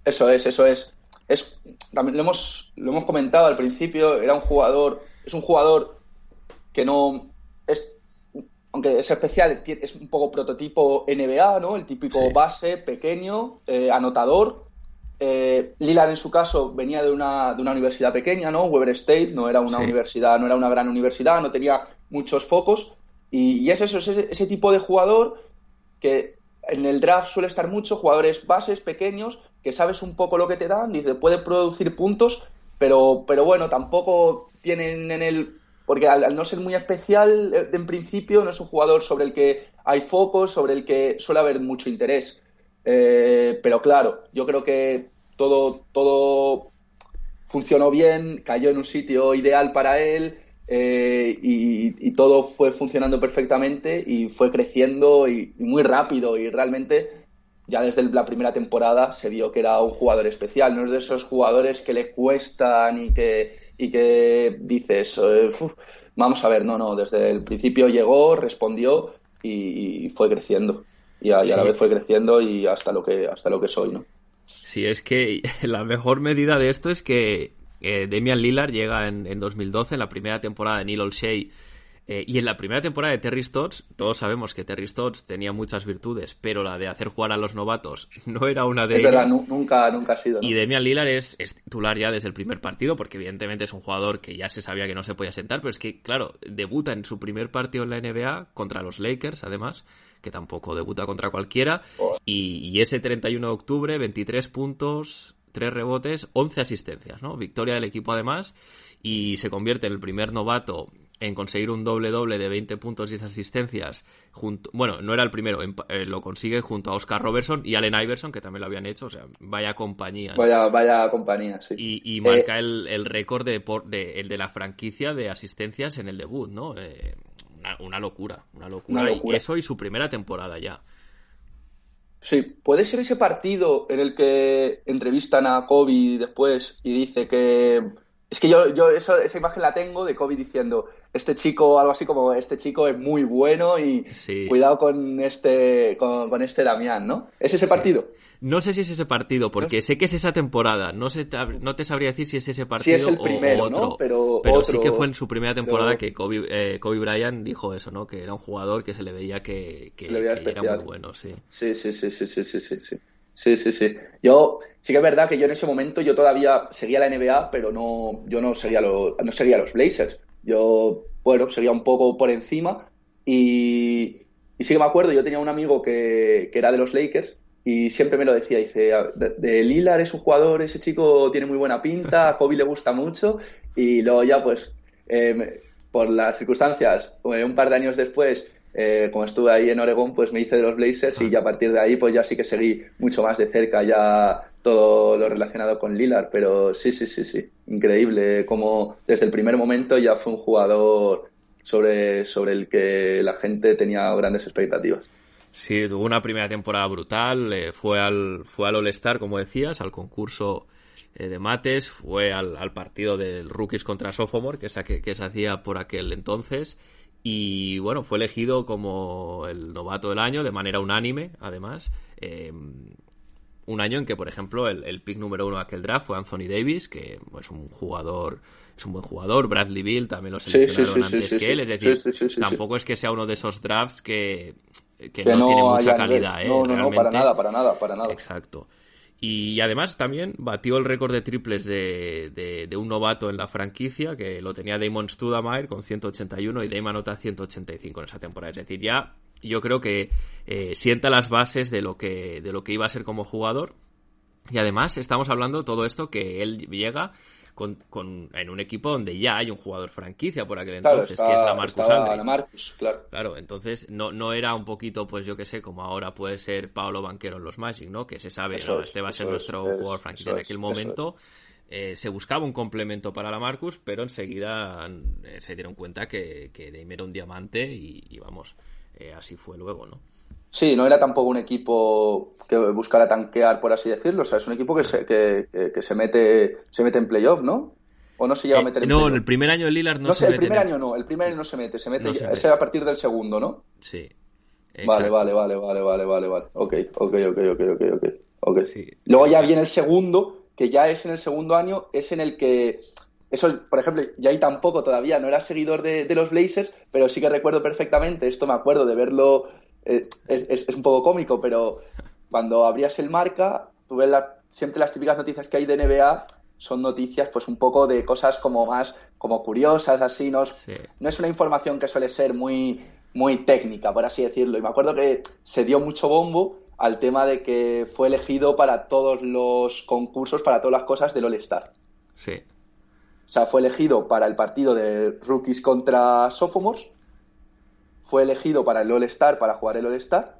Eso es, eso es. es también lo hemos, lo hemos comentado al principio, era un jugador, es un jugador que no es aunque es especial, es un poco prototipo NBA, ¿no? El típico base, pequeño, eh, anotador. Eh, Lillard en su caso venía de una, de una universidad pequeña, ¿no? Weber State, no era una universidad, no era una gran universidad, no tenía muchos focos. Y, es eso, es ese, tipo de jugador que en el draft suele estar mucho, jugadores bases pequeños, que sabes un poco lo que te dan, y te pueden producir puntos, pero, pero bueno, tampoco tienen en el porque al, no ser muy especial eh, en principio no es un jugador sobre el que hay focos, sobre el que suele haber mucho interés. Eh, pero claro, yo creo que todo, todo funcionó bien, cayó en un sitio ideal para él eh, y, todo fue funcionando perfectamente y fue creciendo y, muy rápido y realmente ya desde la primera temporada se vio que era un jugador especial, no es de esos jugadores que le cuestan y que y que dices, eh, vamos a ver, no, no, desde el principio llegó, respondió y, fue creciendo. Y a, la vez fue creciendo y hasta lo que, hasta lo que soy, ¿no? Sí, es que la mejor medida de esto es que eh, Damian Lillard llega en, en 2012, en la primera temporada de Neil Olshey, eh, y en la primera temporada de Terry Stotts, todos sabemos que Terry Stotts tenía muchas virtudes, pero la de hacer jugar a los novatos no era una de es ellas. Verdad, nunca, nunca ha sido. Y Demian Lillard es, es, titular ya desde el primer partido, porque evidentemente es un jugador que ya se sabía que no se podía sentar, pero es que, claro, debuta en su primer partido en la NBA contra los Lakers, además, que tampoco debuta contra cualquiera, y, y ese 31 de octubre, 23 puntos, 3 rebotes, 11 asistencias, ¿no? Victoria del equipo además, y se convierte en el primer novato en conseguir un doble-doble de 20 puntos y asistencias. Junto, bueno, no era el primero, eh, lo consigue junto a Oscar Robertson y Allen Iverson, que también lo habían hecho, o sea, vaya compañía. Vaya, vaya compañía, sí. Y, marca eh, el, el récord de, de, el de la franquicia de asistencias en el debut, ¿no? Eh, una, locura, una locura, Y eso y su primera temporada ya. Sí, puede ser ese partido en el que entrevistan a Kobe después y dice que es que yo, yo esa imagen la tengo de Kobe diciendo, este chico, algo así como, este chico es muy bueno y cuidado con este, con, este Damián, ¿no? ¿Es ese partido? No sé si es ese partido, porque sé que es esa temporada. No, sé, no te sabría decir si es ese partido es el primero, o otro. Pero, sí que fue en su primera temporada que Kobe, eh, Kobe Bryant dijo eso, ¿no? Que era un jugador que se le veía que, era muy bueno, sí. Sí, sí, sí, sí, sí, sí, sí. Sí, sí, sí. Yo, sí que es verdad que yo en ese momento yo todavía seguía la NBA, pero no, yo no seguía los, no seguía los Blazers. Yo, bueno, seguía un poco por encima. Y, y sí que me acuerdo, yo tenía un amigo que, que era de los Lakers y siempre me lo decía, dice, de, de Lillard es un jugador, ese chico tiene muy buena pinta, a Kobe le gusta mucho y luego ya pues eh, por las circunstancias, eh, un par de años después eh, como estuve ahí en Oregón, pues me hice de los Blazers y ya a partir de ahí pues ya sí que seguí mucho más de cerca ya todo lo relacionado con Lillard, pero sí, sí, sí, sí, increíble como desde el primer momento ya fue un jugador sobre, sobre el que la gente tenía grandes expectativas. Sí, tuvo una primera temporada brutal, eh, fue al, fue al All-Star, como decías, al concurso eh, de mates, fue al, partido del Rookies contra Sophomore, que, que, que se hacía por aquel entonces, y bueno, fue elegido como el novato del año de manera unánime, además. Eh, un año en que, por ejemplo, el, pick número uno de aquel draft fue Anthony Davis, que es un jugador, es un buen jugador. Bradley Bill también lo seleccionaron antes que él. Es decir, tampoco es que sea uno de esos drafts que, que, no, tiene mucha calidad. ¿eh? No, no, no, para nada, para nada, para nada. Exacto. Y además también batió el récord de triples de, un novato en la franquicia, que lo tenía Damon Studamayer con 181 y Damon anota 185 en esa temporada. Es decir, ya yo creo que eh, sienta las bases de lo, que, de lo que iba a ser como jugador. Y además estamos hablando todo esto que él llega con, en un equipo donde ya hay un jugador franquicia por aquel entonces, que es la Marcus Marcus, claro. Claro, entonces no, no era un poquito, pues yo que sé, como ahora puede ser Pablo Banquero en los Magic, ¿no? Que se sabe, este va a ser nuestro jugador franquicia en aquel momento. Eh, se buscaba un complemento para la Marcus, pero enseguida eh, se dieron cuenta que, que era un diamante y, vamos, eh, así fue luego, ¿no? Sí, no era tampoco un equipo que buscara tanquear, por así decirlo. O sea, es un equipo que se, que, que, se mete se mete en playoff, ¿no? ¿O no se llega a eh, meter en No, en el primer año de Lillard no, no se el primer año no, el primer año no se mete, se mete, ese a partir del segundo, ¿no? Sí. Vale, vale, vale, vale, vale, vale, vale. Ok, ok, ok, ok, ok, ok. okay. Sí. Luego ya viene el segundo, que ya es en el segundo año, es en el que eso, por ejemplo, ya ahí tampoco todavía no era seguidor de, de, los Blazers, pero sí que recuerdo perfectamente, esto me acuerdo de verlo eh, es, un poco cómico, pero cuando abrías el marca, tú ves siempre las típicas noticias que hay de NBA son noticias pues un poco de cosas como más como curiosas así no, no es una información que suele ser muy muy técnica por así decirlo. Y me acuerdo que se dio mucho bombo al tema de que fue elegido para todos los concursos para todas las cosas del All Star sí o sea fue elegido para el partido de rookies contra sophomores fue elegido para el All-Star, para jugar el All-Star,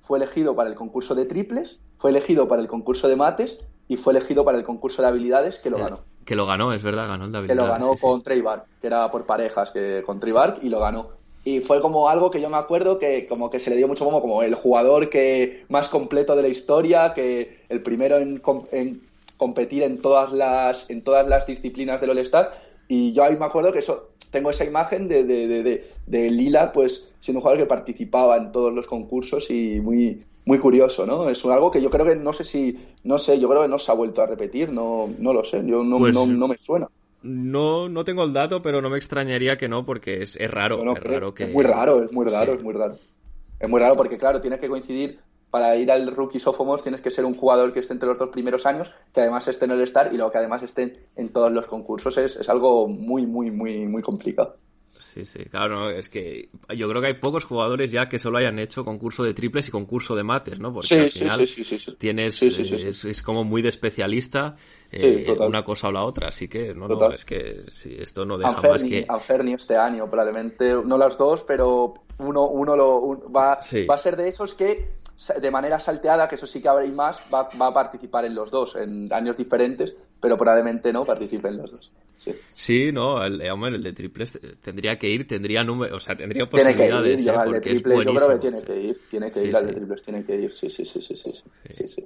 fue elegido para el concurso de triples, fue elegido para el concurso de mates y fue elegido para el concurso de habilidades que lo ganó. Que lo ganó, es verdad, ganó el de habilidades. Que lo ganó con Trey Bark, que era por parejas, que con Trey Bark y lo ganó. Y fue como algo que yo me acuerdo que como que se le dio mucho como, como el jugador que más completo de la historia, que el primero en, en competir en todas las en todas las disciplinas del All-Star. Y yo ahí me acuerdo que eso tengo esa imagen de, de, de, Lila, pues siendo un jugador que participaba en todos los concursos y muy, muy curioso, ¿no? Es algo que yo creo que no sé si, no sé, yo creo que no se ha vuelto a repetir, no, no lo sé, yo no, pues no, me suena. No, no tengo el dato, pero no me extrañaría que no, porque es, es raro. es, raro que... es muy raro, es muy raro, es muy raro. Es muy raro porque, claro, tiene que coincidir para ir al rookie sophomore tienes que ser un jugador que esté entre los dos primeros años, que además esté en el Star y luego que además esté en todos los concursos. Es, es algo muy, muy, muy, muy complicado. Sí, sí, claro, es que yo creo que hay pocos jugadores ya que solo hayan hecho concurso de triples y concurso de mates, ¿no? Porque al final sí, sí, tienes, es, como muy de especialista eh, una cosa o la otra, así que no, no es que esto no deja más que... Anferni este año, probablemente, no las dos, pero uno, uno lo, va, va a ser de esos que de manera salteada, que eso sí que habrá más, va, va, a participar en los dos, en años diferentes, pero probablemente no participe en los dos. Sí, sí no, el, eh, hombre, el de triples tendría que ir, tendría número, o sea, tendría posibilidades. Tiene que ir, el de triples yo creo que tiene que ir, tiene que sí, ir, al de triples tiene que ir, sí, sí, sí, sí, sí, sí, sí.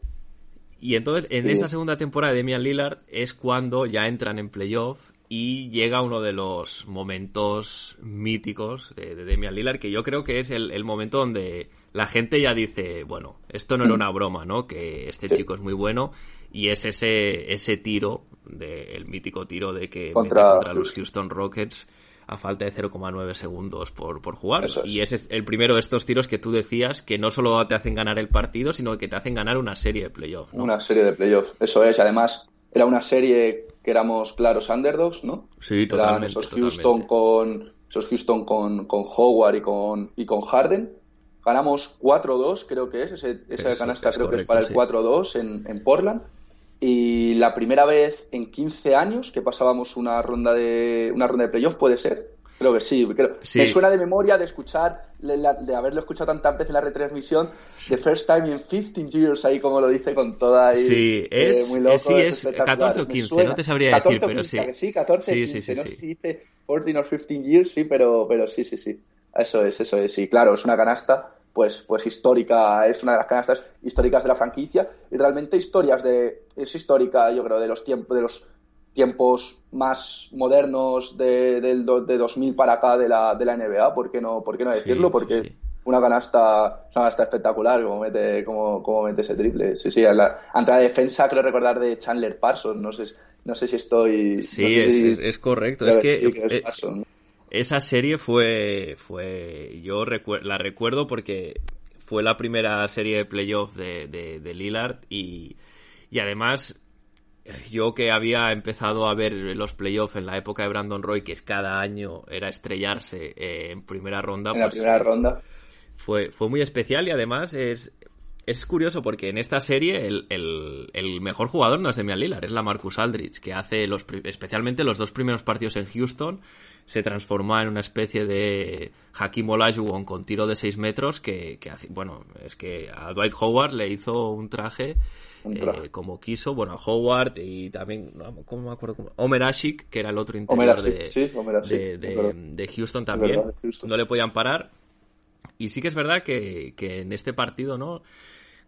Y entonces, en esta segunda temporada de Demian Lillard es cuando ya entran en playoff y llega uno de los momentos míticos de, de Demian Lillard, que yo creo que es el, el, momento donde la gente ya dice, bueno, esto no era una broma, ¿no? Que este chico es muy bueno y es ese, ese tiro, de, el mítico tiro de que contra, contra los Houston Rockets a falta de 0,9 segundos por, por jugar. Es. Y es el primero de estos tiros que tú decías que no solo te hacen ganar el partido, sino que te hacen ganar una serie de playoffs. ¿no? Una serie de playoffs, eso es. Además, era una serie que éramos claros underdogs, ¿no? Sí, totalmente. Eran esos Houston totalmente. con esos Houston con, con Howard y con, y con Harden. Ganamos 4-2, creo que es. Ese, esa canasta es creo que es para el sí. 4-2 en, en Portland. Y la primera vez en 15 años que pasábamos una ronda de una ronda de playoff, puede ser. Creo que sí. Creo. Sí. Me suena de memoria de escuchar, de haberlo escuchado tantas veces en la retransmisión, The First Time in 15 Years, ahí como lo dice con toda ahí. Sí, eh, es- muy loco, eh, sí, es espectacular. 14 o Me 15, suena. no te sabría 14 decir, o pero 15, sí. que sí, 14 Sí, 15. sí, sí, no sí. sé si dice 14 o 15 years, sí, pero, pero sí, sí, sí. Eso es, eso es. Sí, claro, es una canasta pues, pues histórica, es una de las canastas históricas de la franquicia y realmente historias de, es histórica, yo creo, de los tiempos, de los tiempos más modernos de, del do- de 2000 para acá de la, de la NBA, ¿por qué no, por qué no decirlo? sí, Porque sí. una canasta, una canasta espectacular como mete, como, como mete ese triple. Sí, sí, a la, ante la defensa creo recordar de Chandler Parsons, no sé, no sé si estoy... Sí, no sé es, si- es- es correcto. Es que sí, que es eh, Parsons. esa serie fue, fue yo recuer- la recuerdo porque fue la primera serie de playoff de, de, de Lillard y, y además yo que había empezado a ver los playoffs en la época de Brandon Roy, que es cada año era estrellarse eh, en primera ronda, en la pues, primera eh, ronda. fue, fue muy especial y además es, es curioso porque en esta serie el, el, el mejor jugador no es Demian Lillard, es la Marcus Aldridge, que hace los, especialmente los dos primeros partidos en Houston, se transformó en una especie de Hakim Olajuwon con tiro de 6 metros que, que hace, bueno, es que a Dwight Howard le hizo un traje, eh, como quiso, bueno, a Howard y también, no, ¿cómo me acuerdo? cómo? Omer Ashik, que era el otro interior Omer Ashik, de, sí, Ashik, de, Houston también, verdad, de Houston. no le podían parar. Y sí que es verdad que, que en este partido, ¿no?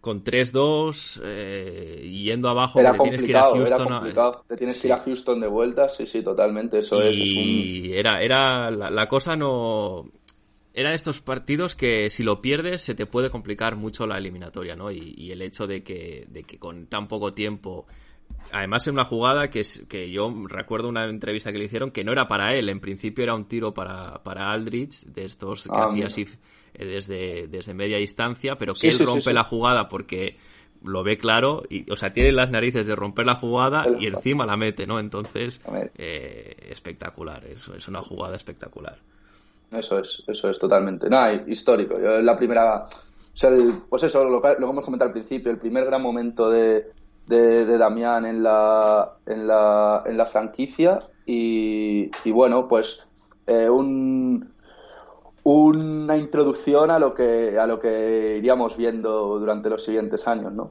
Con 3-2, eh, yendo abajo, Era te tienes que ir a Houston. a-. Te tienes sí. que ir a Houston de vuelta, sí, sí, totalmente. Eso es, es un... Y era, era la, la cosa no... Era de estos partidos que si lo pierdes se te puede complicar mucho la eliminatoria, ¿no? Y, y el hecho de que, de que con tan poco tiempo... Además en una jugada que, es, que yo recuerdo una entrevista que le hicieron que no era para él, en principio era un tiro para, para Aldrich, de estos que Ah, hacía así eh, desde, desde media distancia, pero que Sí, él sí, rompe sí. la jugada porque lo ve claro, y, o sea, tiene las narices de romper la jugada y encima la mete, ¿no? Entonces, eh, espectacular, es, es una jugada espectacular. Eso es, eso es totalmente. Nada, histórico. Yo, la primera. Pues eso, lo, que- lo que hemos comentado al principio, el primer gran momento de, de, de Damián en la, en la, en la franquicia. Y, y bueno, pues eh, un, una introducción a lo que a lo que iríamos viendo durante los siguientes años, ¿no?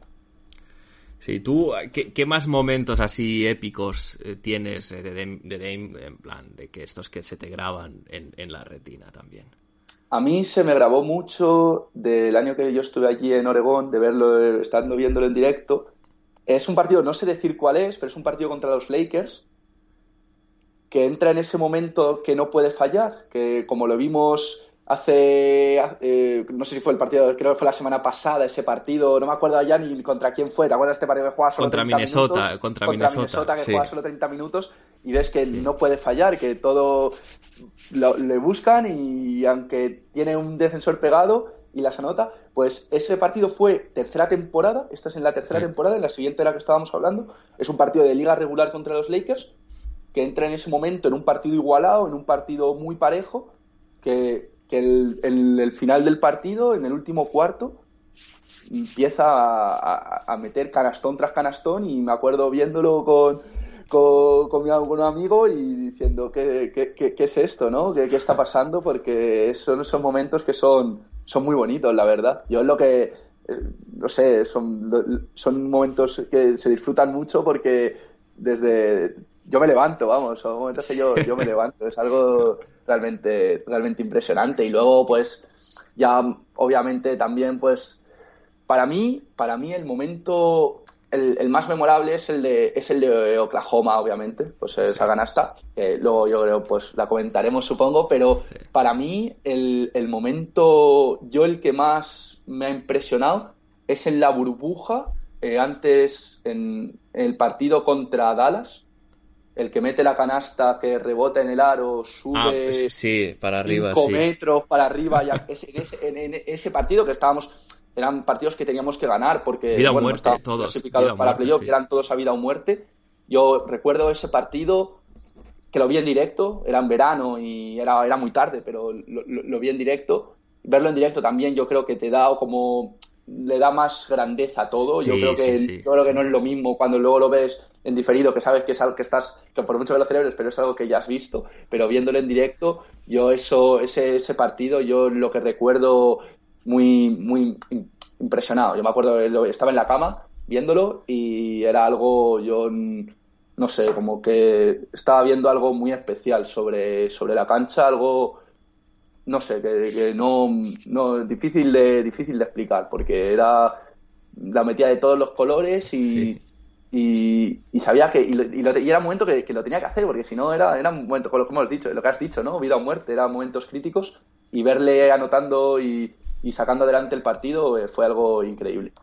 Sí, tú, ¿qué, qué más momentos así épicos eh, tienes eh, de, Dame, en plan, de que estos que se te graban en, en la retina también? A mí se me grabó mucho del año que yo estuve allí en Oregón, de verlo, estando viéndolo en directo. Es un partido, no sé decir cuál es, pero es un partido contra los Lakers, que entra en ese momento que no puede fallar, que como lo vimos hace, eh, no sé si fue el partido, creo que fue la semana pasada ese partido, no me acuerdo ya ni contra quién fue, ¿te acuerdas de este partido que juega solo Contra 30 Minnesota, minutos? contra Minnesota, Minnesota, que sí. juega solo 30 minutos y ves que no puede fallar, que todo lo, le buscan y aunque tiene un defensor pegado y las anota, pues ese partido fue tercera temporada, esta es en la tercera Sí. temporada, en la siguiente de la que estábamos hablando, es un partido de liga regular contra los Lakers, que entra en ese momento en un partido igualado, en un partido muy parejo, que, que el, el- el final del partido, en el último cuarto, empieza a, meter canastón tras canastón y me acuerdo viéndolo con, con, con mi, con un amigo y diciendo ¿qué, qué, qué- qué es esto? ¿no? ¿Qué, qué está pasando? Porque son esos momentos que son, son muy bonitos, la verdad. Yo es lo que no sé, son, son momentos que se disfrutan mucho porque desde yo me levanto, vamos, son momentos que yo, yo me levanto, es algo realmente, realmente impresionante. Y luego, pues, ya obviamente también, pues, para mí, para mí el momento, el, más memorable es el de, es el de Oklahoma, obviamente, pues esa ganasta, que luego yo creo, pues la comentaremos supongo, pero para mí el, el momento, yo el que más me ha impresionado es en la burbuja, eh, antes en, el partido contra Dallas, el que mete la canasta, que rebota en el aro, sube ah, pues sí, para arriba, cinco metros para arriba, ya, en, ese, partido que estábamos, eran partidos que teníamos que ganar porque vida bueno, muerte, todos, clasificados para playoff, eran todos a vida o muerte. Yo recuerdo ese partido que lo vi en directo, era en verano y era, era muy tarde, pero lo, lo vi en directo. Verlo en directo también yo creo que te da como le da más grandeza a todo. yo creo que creo que no es lo mismo cuando luego lo ves en diferido, que sabes que es algo que estás, que por mucho que lo celebres, pero es algo que ya has visto. Pero viéndolo en directo, yo eso, ese, ese partido, yo lo que recuerdo muy, muy impresionado. Yo me acuerdo, estaba en la cama viéndolo y era algo, yo no sé, como que estaba viendo algo muy especial sobre, sobre la cancha, algo no sé, que, no, no, difícil de, difícil de explicar, porque era la metía de todos los colores y, y, sabía que, y, era un momento que, lo tenía que hacer, porque si no era, era un momento, como hemos dicho, lo que has dicho, ¿no? Vida o muerte, eran momentos críticos y verle anotando y, sacando adelante el partido eh, fue algo increíble.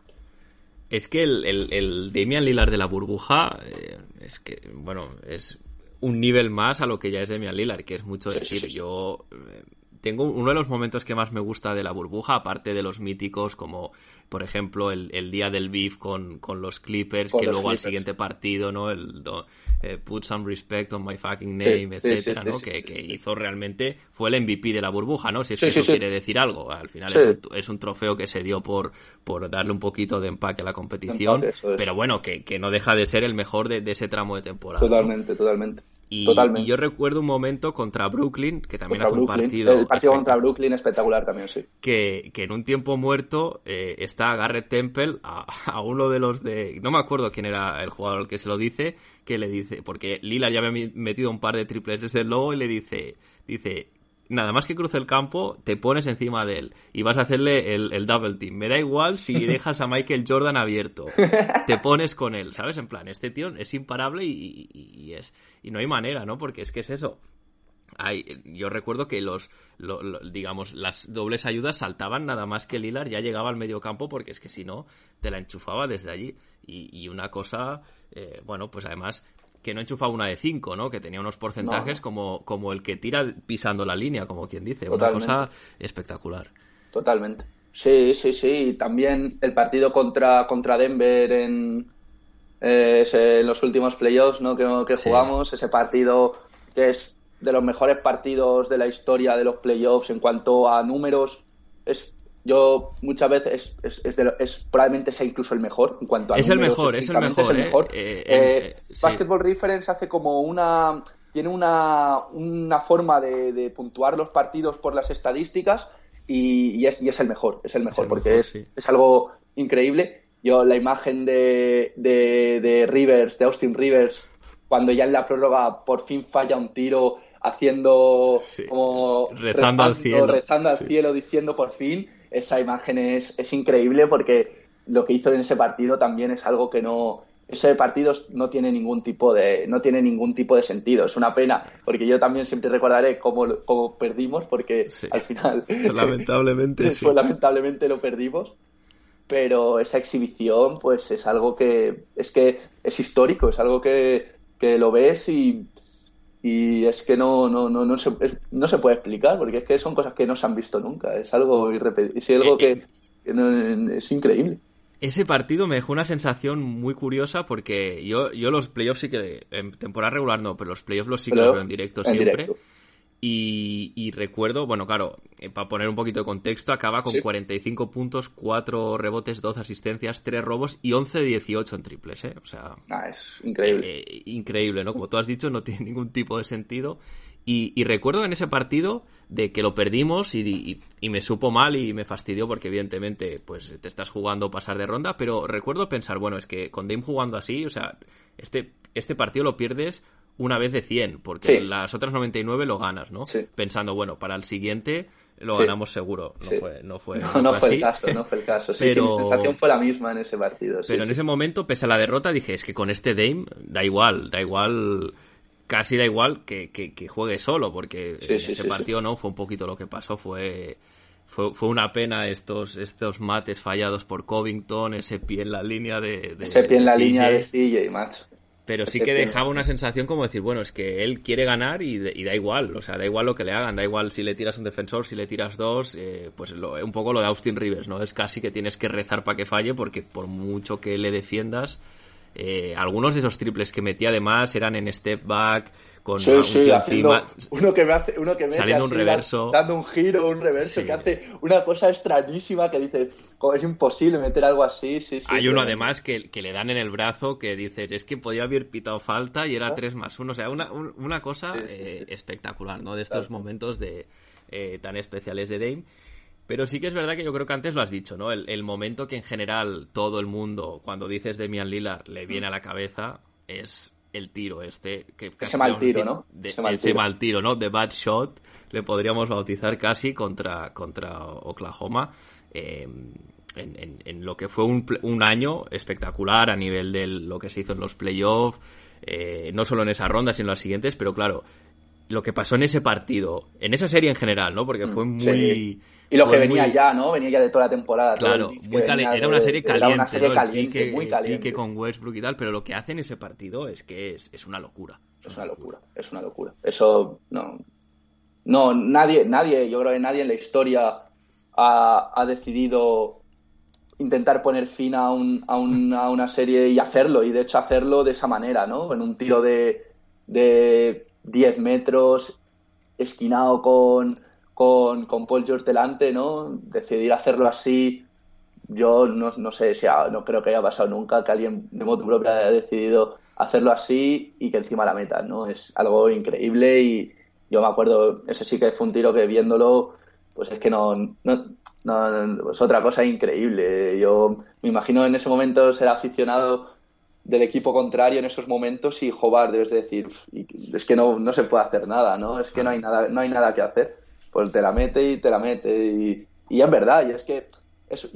Es que el, el, el Damian Lillard de la burbuja, eh, es que, bueno, es un nivel más a lo que ya es Damian Lillard, que es mucho decir. Yo eh, tengo uno de los momentos que más me gusta de la burbuja, aparte de los míticos, como por ejemplo el, día del beef con, los Clippers, que luego al siguiente partido, ¿no? El eh, Put some respect on my fucking name, etcétera, ¿no? que, hizo realmente, fue el MVP de la burbuja, ¿no? Si es que eso quiere decir algo. Al final es un, trofeo que se dio por, por darle un poquito de empaque a la competición, pero bueno, que, no deja de ser el mejor de, ese tramo de temporada. Totalmente, totalmente. Y, yo recuerdo un momento contra Brooklyn, que también hace un partido. El partido contra Brooklyn espectacular también, sí. Que, que en un tiempo muerto eh, está Garrett Temple a, uno de los de. No me acuerdo quién era el jugador que se lo dice, que le dice. Porque Lila ya había metido un par de triples desde el logo y le dice. Dice, nada más que cruce el campo, te pones encima de él y vas a hacerle el, double team. Me da igual si dejas a Michael Jordan abierto. Te pones con él, ¿sabes? En plan, este tío es imparable y, es. Y no hay manera, ¿no? Porque es que es eso. Hay, yo recuerdo que los, digamos, las dobles ayudas saltaban nada más que Lilar ya llegaba al medio campo porque es que si no, te la enchufaba desde allí. Y, una cosa, eh, bueno, pues además que no enchufaba una de 5, ¿no? Que tenía unos porcentajes Como, como el que tira pisando la línea, como quien dice. Una cosa espectacular. Totalmente. Sí, sí, sí. También el partido contra, contra Denver en, eh, los últimos playoffs ¿no? que, jugamos, ese partido que es de los mejores partidos de la historia de los playoffs en cuanto a números. Es yo muchas veces es, es, es, probablemente sea incluso el mejor en cuanto a es el mejor es el mejor, es el mejor. Eh, eh, eh, Basketball Reference hace como una tiene una, una forma de, puntuar los partidos por las estadísticas y, es, y es el mejor es el mejor porque es, es algo increíble. Yo la imagen de, de, de Rivers de Austin Rivers cuando ya en la prórroga por fin falla un tiro haciendo como rezando, al cielo, rezando al cielo diciendo por fin esa imagen es, es increíble porque lo que hizo en ese partido también es algo que no ese partido no tiene ningún tipo de no tiene ningún tipo de sentido. Es una pena porque yo también siempre recordaré cómo, cómo perdimos porque al final lamentablemente fue, lamentablemente lo perdimos pero esa exhibición pues es algo que es que es histórico es algo que, que lo ves y y es que no, no, no, no, se, no se puede explicar, porque es que son cosas que no se han visto nunca. Es algo, es algo eh, que, es increíble. Ese partido me dejó una sensación muy curiosa porque yo, yo los playoffs sí que, en temporada regular no, pero los playoffs los sí que los veo en directo siempre. Y, recuerdo, bueno, claro, eh, para poner un poquito de contexto, acaba con 45 puntos, 4 rebotes, 12 asistencias, 3 robos y 11 de 18 en triples, ¿eh? O sea... Ah, es increíble. Eh, increíble, ¿no? Como tú has dicho, no tiene ningún tipo de sentido. Y, recuerdo en ese partido de que lo perdimos y, me supo mal y me fastidió porque evidentemente pues te estás jugando pasar de ronda, pero recuerdo pensar, bueno, es que con Dame jugando así, o sea, este, este partido lo pierdes una vez de 100, porque las otras 99 lo ganas, ¿no? Pensando, bueno, para el siguiente lo ganamos seguro. No fue, no fue, no, fue, el caso, no fue el caso. Sí, pero... mi sensación fue la misma en ese partido. pero en ese momento, pese a la derrota, dije, es que con este Dame da igual, da igual casi da igual que, que, juegue solo, porque en este partido no fue un poquito lo que pasó, fue, fue, fue, una pena estos, estos mates fallados por Covington, ese pie en la línea de... ese pie en la línea de CJ, macho. Pero sí que dejaba una sensación como decir, bueno, es que él quiere ganar y, da igual, o sea, da igual lo que le hagan, da igual si le tiras un defensor, si le tiras dos, eh, pues lo, un poco lo de Austin Rivers, ¿no? Es casi que tienes que rezar para que falle porque por mucho que le defiendas, eh, algunos de esos triples que metía además eran en step back, con sí, sí, haciendo uno que me hace, uno que saliendo un reverso, dando un giro, un reverso, que hace una cosa extrañísima que dice, es imposible meter algo así, sí, sí. Hay uno además que, que, le dan en el brazo que dices, es que podía haber pitado falta y era 3 más 1, o sea, una, una cosa eh, espectacular, ¿no? De estos momentos de eh, tan especiales de Dame. Pero sí que es verdad que yo creo que antes lo has dicho, ¿no? El, momento que en general todo el mundo, cuando dices Demian Lillard, le viene a la cabeza es el tiro este. Que ese mal tiro, ¿no? ese, mal, tiro. ¿no? The bad shot, le podríamos bautizar casi contra, contra Oklahoma. Em, en, lo que fue un, un, año espectacular a nivel de lo que se hizo en los playoffs, eh, no solo en esa ronda, sino en las siguientes, pero claro, lo que pasó en ese partido, en esa serie en general, ¿no? Porque fue mm, muy... Y lo que venía ya, ¿no? Venía ya de toda la temporada. Claro, muy era una serie caliente. Era una serie caliente, muy caliente. con Westbrook y tal, pero lo que hace en ese partido es que es, es una locura. Es una locura, es una locura. Eso, no. No, nadie, nadie, yo creo que nadie en la historia ha, ha decidido intentar poner fin a, un, a, a, una serie y hacerlo, y de hecho hacerlo de esa manera, ¿no? En un tiro de, de 10 metros, esquinado con con, con Paul George delante, ¿no? Decidir hacerlo así, yo no, no sé, si no creo que haya pasado nunca que alguien de modo propio haya decidido hacerlo así y que encima la meta, ¿no? Es algo increíble y yo me acuerdo, ese sí que fue un tiro que viéndolo, pues es que no, no, no es otra cosa increíble. Yo me imagino en ese momento ser aficionado del equipo contrario en esos momentos y jobar, debes decir, es que no, no se puede hacer nada, ¿no? Es que no hay nada, no hay nada que hacer pues te la mete y te la mete. Y, y es verdad, y es que es,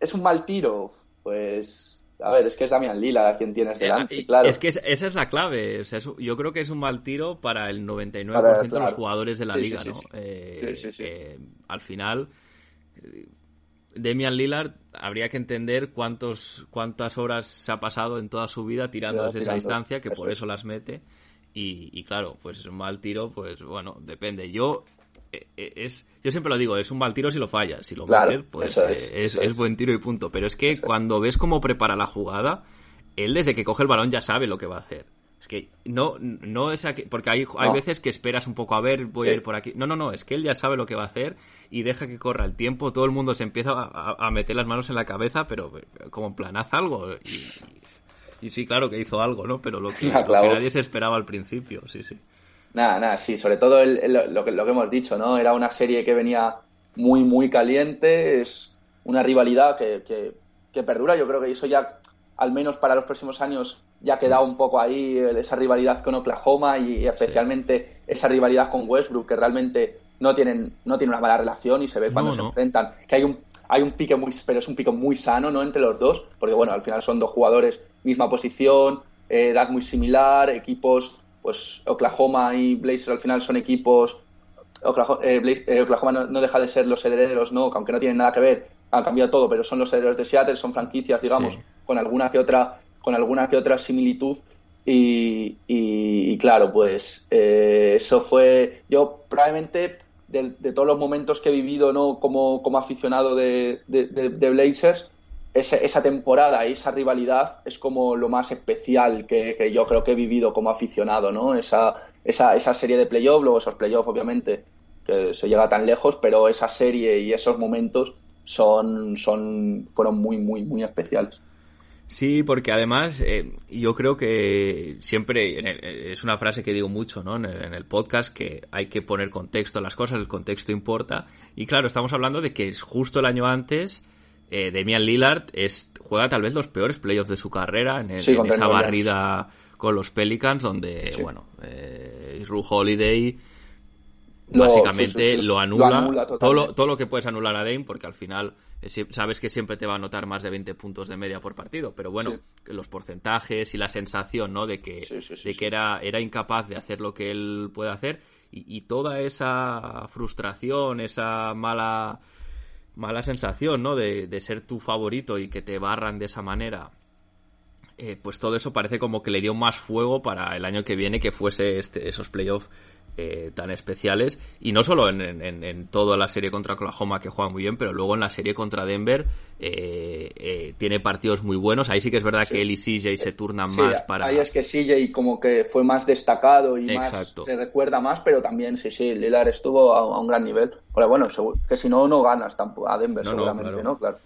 es un mal tiro, pues a ver, es que es Damian Lila quien tienes delante, eh, claro. Es que esa es la clave. yo creo que es un mal tiro para el 99% de los jugadores de la liga, ¿no? Eh, al final, Damian Lillard habría que entender cuántos, cuántas horas se ha pasado en toda su vida tirando desde esa distancia, que por eso las mete. Y, y, claro, pues es un mal tiro, pues bueno, depende. Yo eh, eh, es, yo siempre lo digo, es un mal tiro si lo fallas. Si lo metes, pues eh, es, buen tiro y punto. Pero es que cuando ves cómo prepara la jugada, él desde que coge el balón ya sabe lo que va a hacer. Es que no, no es aquí, porque hay, hay veces que esperas un poco a ver, voy a ir por aquí. No, no, no, es que él ya sabe lo que va a hacer y deja que corra el tiempo. Todo el mundo se empieza a, meter las manos en la cabeza, pero como en plan, haz algo. Y, sí, claro que hizo algo, ¿no? Pero lo que, lo que nadie se esperaba al principio, sí, sí. Nada, nada, sí, sobre todo lo, que, lo que hemos dicho, ¿no? Era una serie que venía muy, muy caliente, es una rivalidad que, que, perdura, yo creo que eso ya, al menos para los próximos años, ya ha quedado un poco ahí esa rivalidad con Oklahoma y, especialmente esa rivalidad con Westbrook, que realmente no tienen, no tienen una mala relación y se ve cuando se enfrentan, que hay un, hay un pique muy, pero es un pique muy sano, ¿no? Entre los dos, porque bueno, al final son dos jugadores, misma posición, eh, edad muy similar, equipos pues Oklahoma y Blazers al final son equipos. Oklahoma, eh, eh, no, deja de ser los herederos, ¿no? aunque no tienen nada que ver, han cambiado todo, pero son los herederos de Seattle, son franquicias, digamos, con alguna que otra, con alguna que otra similitud. Y, claro, pues eh, eso fue. Yo probablemente de, todos los momentos que he vivido ¿no? como, como aficionado de, de Blazers, esa, temporada y esa rivalidad es como lo más especial que, yo creo que he vivido como aficionado, ¿no? Esa, esa, esa serie de playoffs, luego esos playoffs, obviamente, que se llega tan lejos, pero esa serie y esos momentos son, son, fueron muy, muy, muy especiales. Sí, porque además eh, yo creo que siempre es una frase que digo mucho ¿no? en, el, podcast que hay que poner contexto a las cosas, el contexto importa. Y claro, estamos hablando de que justo el año antes eh, Demian Lillard es, juega tal vez los peores playoffs de su carrera en, esa barrida con los Pelicans donde, bueno, eh, Holiday básicamente lo, anula, todo, lo, todo lo que puedes anular a Dame porque al final eh, sabes que siempre te va a anotar más de 20 puntos de media por partido, pero bueno, los porcentajes y la sensación, ¿no? De que, de que era, era incapaz de hacer lo que él puede hacer y, toda esa frustración, esa mala, mala sensación, ¿no? De, de, ser tu favorito y que te barran de esa manera. Eh, pues todo eso parece como que le dio más fuego para el año que viene que fuese este, esos playoffs eh, tan especiales. Y no solo en, en, toda la serie contra Oklahoma, que juega muy bien, pero luego en la serie contra Denver eh, eh, tiene partidos muy buenos. Ahí sí que es verdad que él y CJ se turnan más para. Ahí es que CJ como que fue más destacado y más se recuerda más, pero también sí, sí, Lillard estuvo a, un gran nivel. Pero bueno, que si no, no ganas tampoco a Denver, seguramente, ¿no? Claro.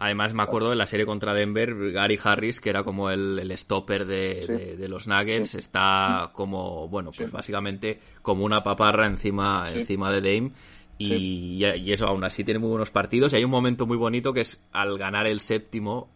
Además, me acuerdo de la serie contra Denver, Gary Harris, que era como el, el stopper de, de, los Nuggets, está como, bueno, pues básicamente como una paparra encima, encima de Dame. Y, y, eso, aún así tiene muy buenos partidos. Y hay un momento muy bonito que es al ganar el séptimo,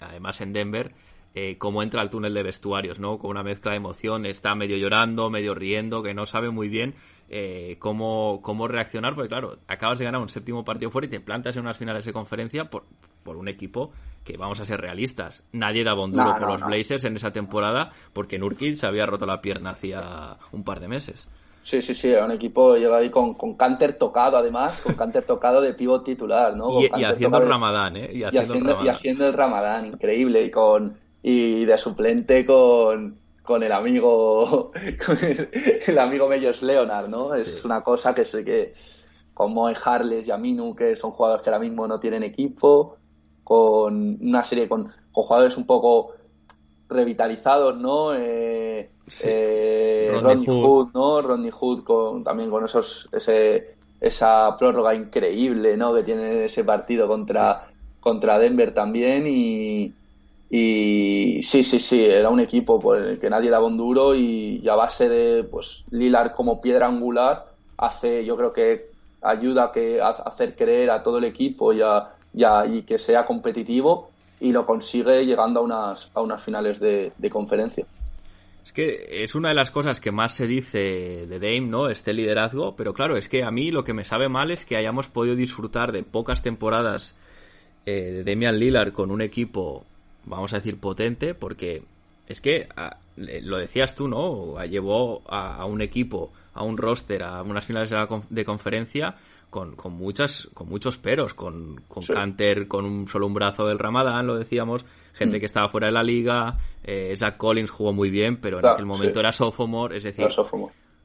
además en Denver, eh, cómo entra al túnel de vestuarios, ¿no? Con una mezcla de emoción, está medio llorando, medio riendo, que no sabe muy bien eh, cómo, cómo reaccionar, porque claro, acabas de ganar un séptimo partido fuera y te plantas en unas finales de conferencia por, por un equipo que vamos a ser realistas. Nadie daba un duro por los Blazers en esa temporada porque Nurkic se había roto la pierna hacía un par de meses. Sí, sí, sí, era un equipo llega ahí con, con Canter tocado, además, con Canter tocado de pivot titular, ¿no? Y, haciendo el Ramadán, ¿eh? Y haciendo, el Ramadán. y haciendo el Ramadán, increíble, y con y de suplente con, con el amigo con el, amigo Mellos Leonard, ¿no? Es una cosa que sé que como en Harles y Aminu, que son jugadores que ahora mismo no tienen equipo, con una serie con, jugadores un poco revitalizados, ¿no? Eh, eh Rodney, Hood. ¿no? Rodney Hood con, también con esos ese, esa prórroga increíble, ¿no? Que tiene ese partido contra, contra Denver también y, y sí, sí, sí, era un equipo por el que nadie daba un duro y, a base de pues Lilar como piedra angular hace, yo creo que ayuda a, que, a hacer creer a todo el equipo y, y que sea competitivo y lo consigue llegando a unas, a unas finales de, conferencia. Es que es una de las cosas que más se dice de Dame, ¿no? Este liderazgo, pero claro, es que a mí lo que me sabe mal es que hayamos podido disfrutar de pocas temporadas eh, de Damian Lillard con un equipo vamos a decir, potente, porque es que ah, lo decías tú, ¿no? Llevó a, un equipo, a un roster, a unas finales de, conferencia con, con, muchas, con muchos peros, con, con Canter con un solo un brazo del Ramadán, lo decíamos, gente mm. que estaba fuera de la liga, eh, Zach Collins jugó muy bien, pero en aquel momento era sophomore, es decir,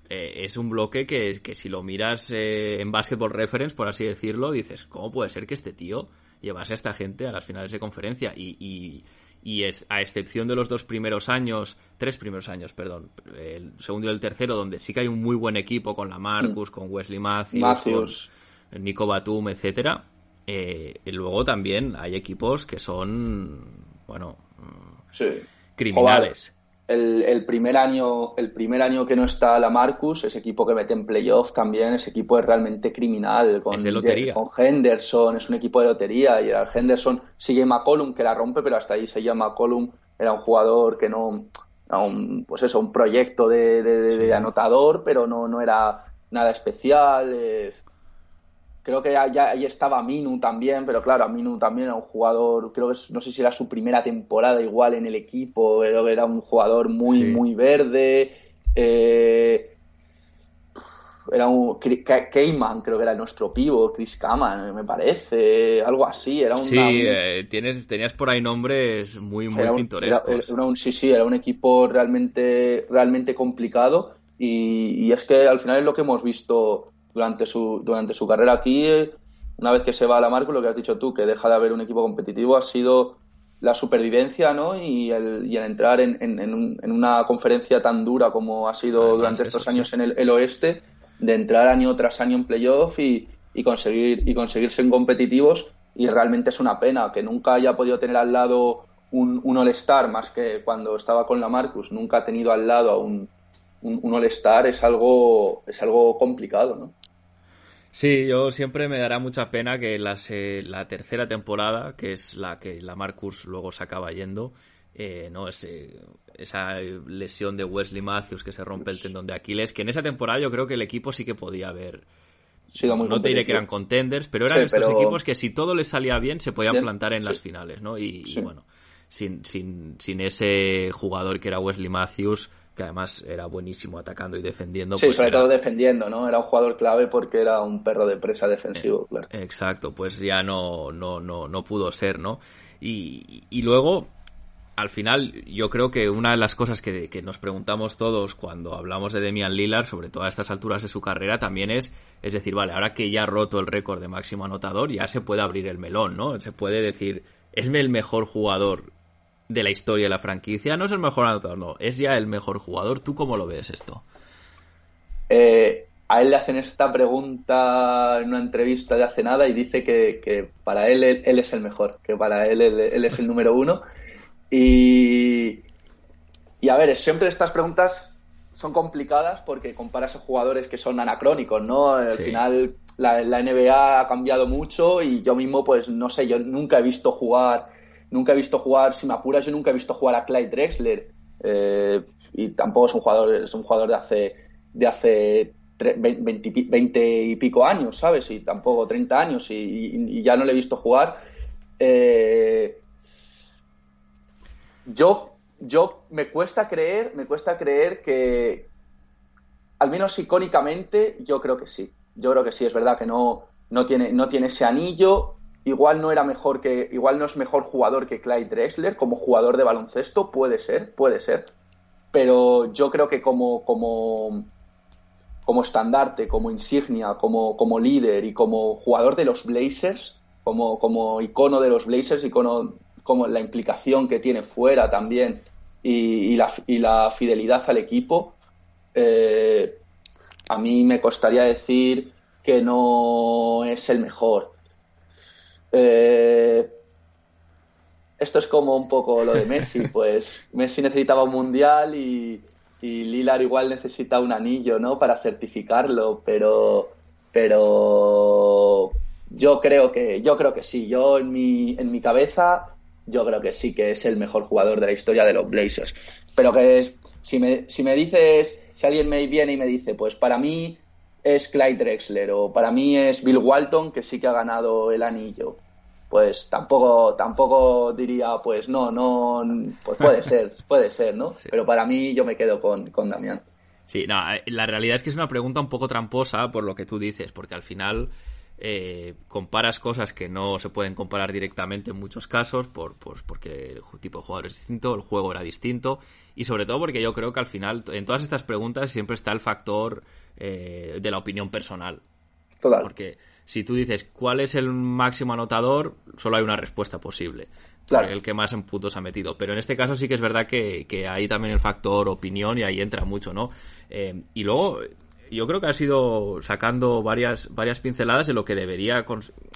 eh, es un bloque que, que si lo miras eh, en Basketball Reference, por así decirlo, dices, ¿cómo puede ser que este tío llevase a esta gente a las finales de conferencia. Y, y, es, a excepción de los dos primeros años, tres primeros años, perdón, el segundo y el tercero, donde sí que hay un muy buen equipo con la Marcus, mm. con Wesley Matthews, con Nico Batum, etcétera. Eh, y luego también hay equipos que son, bueno, criminales el, primer año, el primer año que no está la Marcus, ese equipo que mete en playoff también, ese equipo es realmente criminal. Con, con Henderson, es un equipo de lotería. Y el Henderson sigue McCollum que la rompe, pero hasta ahí se llama McCollum, era un jugador que no, un, pues eso, un proyecto de, anotador, pero no, no era nada especial. Eh, Creo que ya, ahí estaba Minu también, pero claro, Aminu también era un jugador, creo que no sé si era su primera temporada igual en el equipo, pero era un jugador muy, muy verde. Eh, era un Cayman, creo que era nuestro pivo, Chris Kaman, me parece, algo así. Era un, sí, eh, tienes, tenías por ahí nombres muy, muy pintorescos. sí, sí, era un equipo realmente, realmente complicado y, y, es que al final es lo que hemos visto durante su, durante su carrera aquí, una vez que se va a la Marco, lo que has dicho tú, que deja de haber un equipo competitivo, ha sido la supervivencia ¿no? y, el, y el entrar en, en, una conferencia tan dura como ha sido durante estos años en el, oeste, de entrar año tras año en playoff y, y, conseguir, y conseguir ser competitivos. Y realmente es una pena que nunca haya podido tener al lado un, un All-Star más que cuando estaba con la Marcus, nunca ha tenido al lado a un, un, un All-Star, es algo, es algo complicado, ¿no? Sí, yo siempre me dará mucha pena que la, la tercera temporada, que es la que la Marcus luego se acaba yendo, eh, no Ese, esa lesión de Wesley Matthews que se rompe el tendón de Aquiles, que en esa temporada yo creo que el equipo sí que podía haber no te diré que eran contenders, pero eran estos equipos que si todo les salía bien se podían plantar en las finales, ¿no? Y, bueno, sin, sin, sin ese jugador que era Wesley Matthews, que además era buenísimo atacando y defendiendo. Sí, pues sobre todo defendiendo, ¿no? Era un jugador clave porque era un perro de presa defensivo, eh, claro. Exacto, pues ya no, no, no, no pudo ser, ¿no? Y, y luego, al final, yo creo que una de las cosas que, que, nos preguntamos todos cuando hablamos de Demian Lillard, sobre todo a estas alturas de su carrera, también es, es decir, vale, ahora que ya ha roto el récord de máximo anotador, ya se puede abrir el melón, ¿no? Se puede decir, es el mejor jugador de la historia de la franquicia. No es el mejor anotador, no. Es ya el mejor jugador. ¿Tú cómo lo ves esto? Eh, a él le hacen esta pregunta en una entrevista de hace nada y dice que, para él, él, es el mejor, que para él, él, es el número uno. Y, y a ver, siempre estas preguntas son complicadas porque comparas a jugadores que son anacrónicos, ¿no? Al final la, la, NBA ha cambiado mucho y yo mismo, pues no sé, yo nunca he visto jugar Nunca he visto jugar, si me apuras, yo nunca he visto jugar a Clyde Drexler. Eh, y tampoco es un jugador, es un jugador de hace, de hace 20, y pico años, ¿sabes? Y tampoco 30 años y, ya no le he visto jugar. Eh, yo, yo me cuesta creer, me cuesta creer que, al menos icónicamente, yo creo que sí. Yo creo que sí, es verdad que no, no, tiene, no tiene ese anillo, igual no era mejor que, igual no es mejor jugador que Clyde Drexler como jugador de baloncesto, puede ser, puede ser, pero yo creo que como, como, como estandarte, como insignia, como, como líder y como jugador de los Blazers, como, como icono de los Blazers, icono como la implicación que tiene fuera también y, la, y la, fidelidad al equipo, eh, a mí me costaría decir que no es el mejor eh, esto es como un poco lo de Messi, pues Messi necesitaba un mundial y, y Lilar igual necesita un anillo, ¿no? Para certificarlo, pero, pero yo creo que, yo creo que sí, yo en mi, en mi cabeza, yo creo que sí que es el mejor jugador de la historia de los Blazers. Pero que es, si me, si me dices, si alguien me viene y me dice, pues para mí es Clyde Drexler o para mí es Bill Walton que sí que ha ganado el anillo pues tampoco tampoco diría pues no no pues puede ser puede ser no pero para mí yo me quedo con, con Damián. Sí no eh, la realidad es que es una pregunta un poco tramposa por lo que tú dices porque al final eh, comparas cosas que no se pueden comparar directamente en muchos casos por, pues porque el tipo de jugador es distinto el juego era distinto y sobre todo porque yo creo que al final en todas estas preguntas siempre está el factor eh, de la opinión personal. Total. porque si tú dices cuál es el máximo anotador, solo hay una respuesta posible. Claro. El que más en puntos ha metido. Pero en este caso sí que es verdad que, que hay también el factor opinión y ahí entra mucho, ¿no? Eh, y luego yo creo que ha sido sacando varias, varias pinceladas de lo que debería,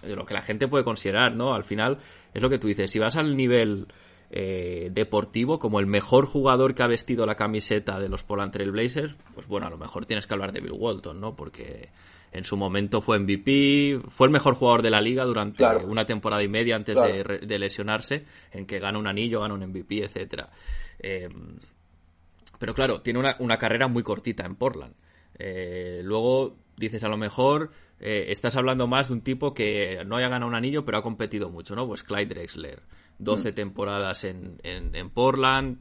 de lo que la gente puede considerar, ¿no? Al final es lo que tú dices, si vas al nivel eh, deportivo, como el mejor jugador que ha vestido la camiseta de los Portland Trail Blazers, pues bueno, a lo mejor tienes que hablar de Bill Walton, ¿no? Porque en su momento fue MVP, fue el mejor jugador de la liga durante una temporada y media antes de, lesionarse, en que gana un anillo, gana un MVP, etcétera. Em, pero claro, tiene una, carrera muy cortita en Portland. Eh, luego dices a lo mejor eh, estás hablando más de un tipo que no haya ganado un anillo pero ha competido mucho, ¿no? Pues Clyde Drexler, 12 mm. temporadas en, en, en Portland,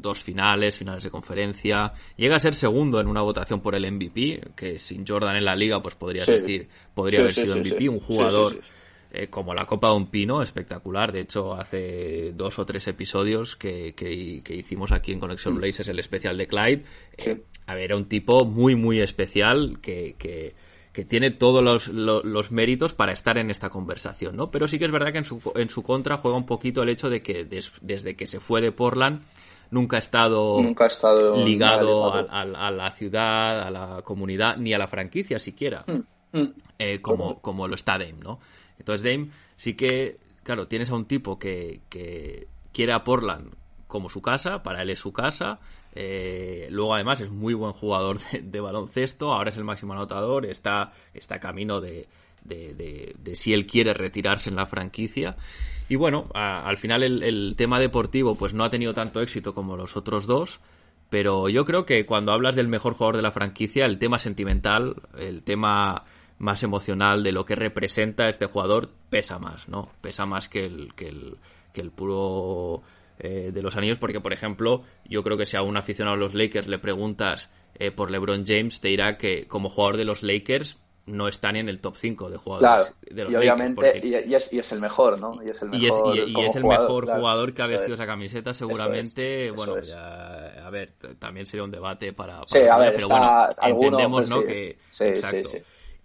dos finales, finales de conferencia. Llega a ser segundo en una votación por el MVP, que sin Jordan en la liga, pues podría decir, podría haber sido MVP, un jugador eh, como la Copa de un Pino, espectacular. De hecho, hace dos o tres episodios que, que, hicimos aquí en Conexión mm. Blazers el especial de Clyde. Eh, a ver, era un tipo muy, muy especial que, que que tiene todos los, los, méritos para estar en esta conversación, ¿no? Pero sí que es verdad que en su, en su contra juega un poquito el hecho de que desde que se fue de Portland nunca ha estado, ligado a, la ciudad, a la comunidad, ni a la franquicia siquiera, mm, mm. Eh, como, como lo está Dame, ¿no? Entonces Dame sí que, claro, tienes a un tipo que, que, quiere a Portland como su casa, para él es su casa. Eh, luego además es muy buen jugador de, baloncesto, ahora es el máximo anotador, está, está camino de, de, si él quiere retirarse en la franquicia. Y bueno, al final el, tema deportivo pues no ha tenido tanto éxito como los otros dos, pero yo creo que cuando hablas del mejor jugador de la franquicia, el tema sentimental, el tema más emocional de lo que representa este jugador pesa más, ¿no? Pesa más que el, que el, que el puro eh, de los anillos, porque por ejemplo, yo creo que si a un aficionado a los Lakers le preguntas eh, por LeBron James, te dirá que como jugador de los Lakers no está ni en el top 5 de jugadores de los y obviamente y, es, el mejor no y es el mejor, y es, el mejor jugador que ha vestido esa camiseta seguramente bueno a ver también sería un debate para, sí, a ver, pero bueno entendemos pues no que exacto.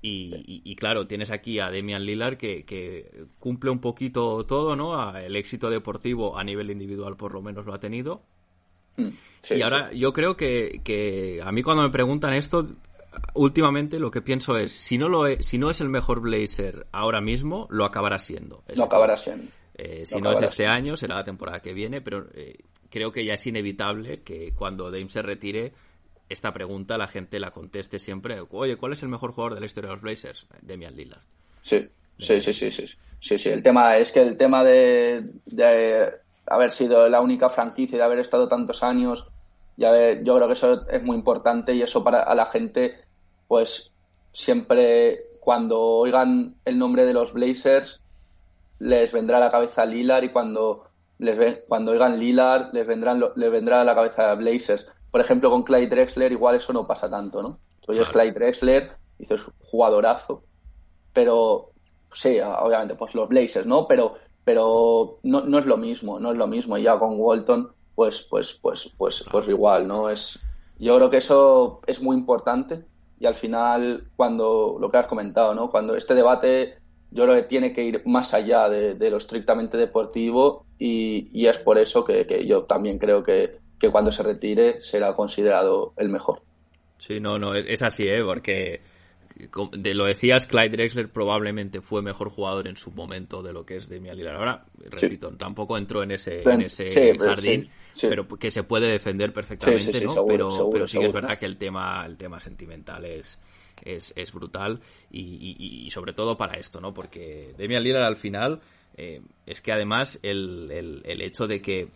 y, claro, tienes aquí a Demian Lillard que, cumple un poquito todo, ¿no? El éxito deportivo a nivel individual por lo menos lo ha tenido. Mm, y ahora yo creo que, a mí cuando me preguntan esto, últimamente lo que pienso es, si no, lo es, si no es el mejor Blazer ahora mismo, lo acabará siendo. Lo acabará siendo. Eh, si no es este año, será la temporada que viene, pero eh, creo que ya es inevitable que cuando Dame se retire esta pregunta la gente la conteste siempre. Oye, ¿cuál es el mejor jugador de la historia de los Blazers? Demian Lillard. Sí, sí, sí, sí, sí. Sí, sí. El tema es que el tema de, haber sido la única franquicia y de haber estado tantos años, ya yo creo que eso es muy importante y eso para a la gente, pues siempre cuando oigan el nombre de los Blazers les vendrá a la cabeza Lillard y cuando les cuando oigan Lillard les vendrán les vendrá a la cabeza Blazers por ejemplo, con Clyde Drexler igual eso no pasa tanto, ¿no? Tú oyes Clyde Drexler, dices jugadorazo, pero sí, obviamente, pues los Blazers, ¿no? Pero, pero no, no es lo mismo, no es lo mismo. Y ya con Walton, pues, pues, pues, pues, pues igual, ¿no? Es, yo creo que eso es muy importante y al final, cuando lo que has comentado, ¿no? Cuando este debate yo creo que tiene que ir más allá de, lo estrictamente deportivo y, y es por eso que, que, yo también creo que, que cuando se retire será considerado el mejor. Sí, no, no, es así, ¿eh? Porque de lo decías, Clyde Drexler probablemente fue mejor jugador en su momento de lo que es Demian Lillard. Ahora, repito, tampoco entró en ese, en ese jardín, pero que se puede defender perfectamente, ¿no? pero, pero sí que es verdad que el tema, el tema sentimental es, es, es brutal y, y, sobre todo para esto, ¿no? Porque Demian Lillard al final eh, es que además el, el, el hecho de que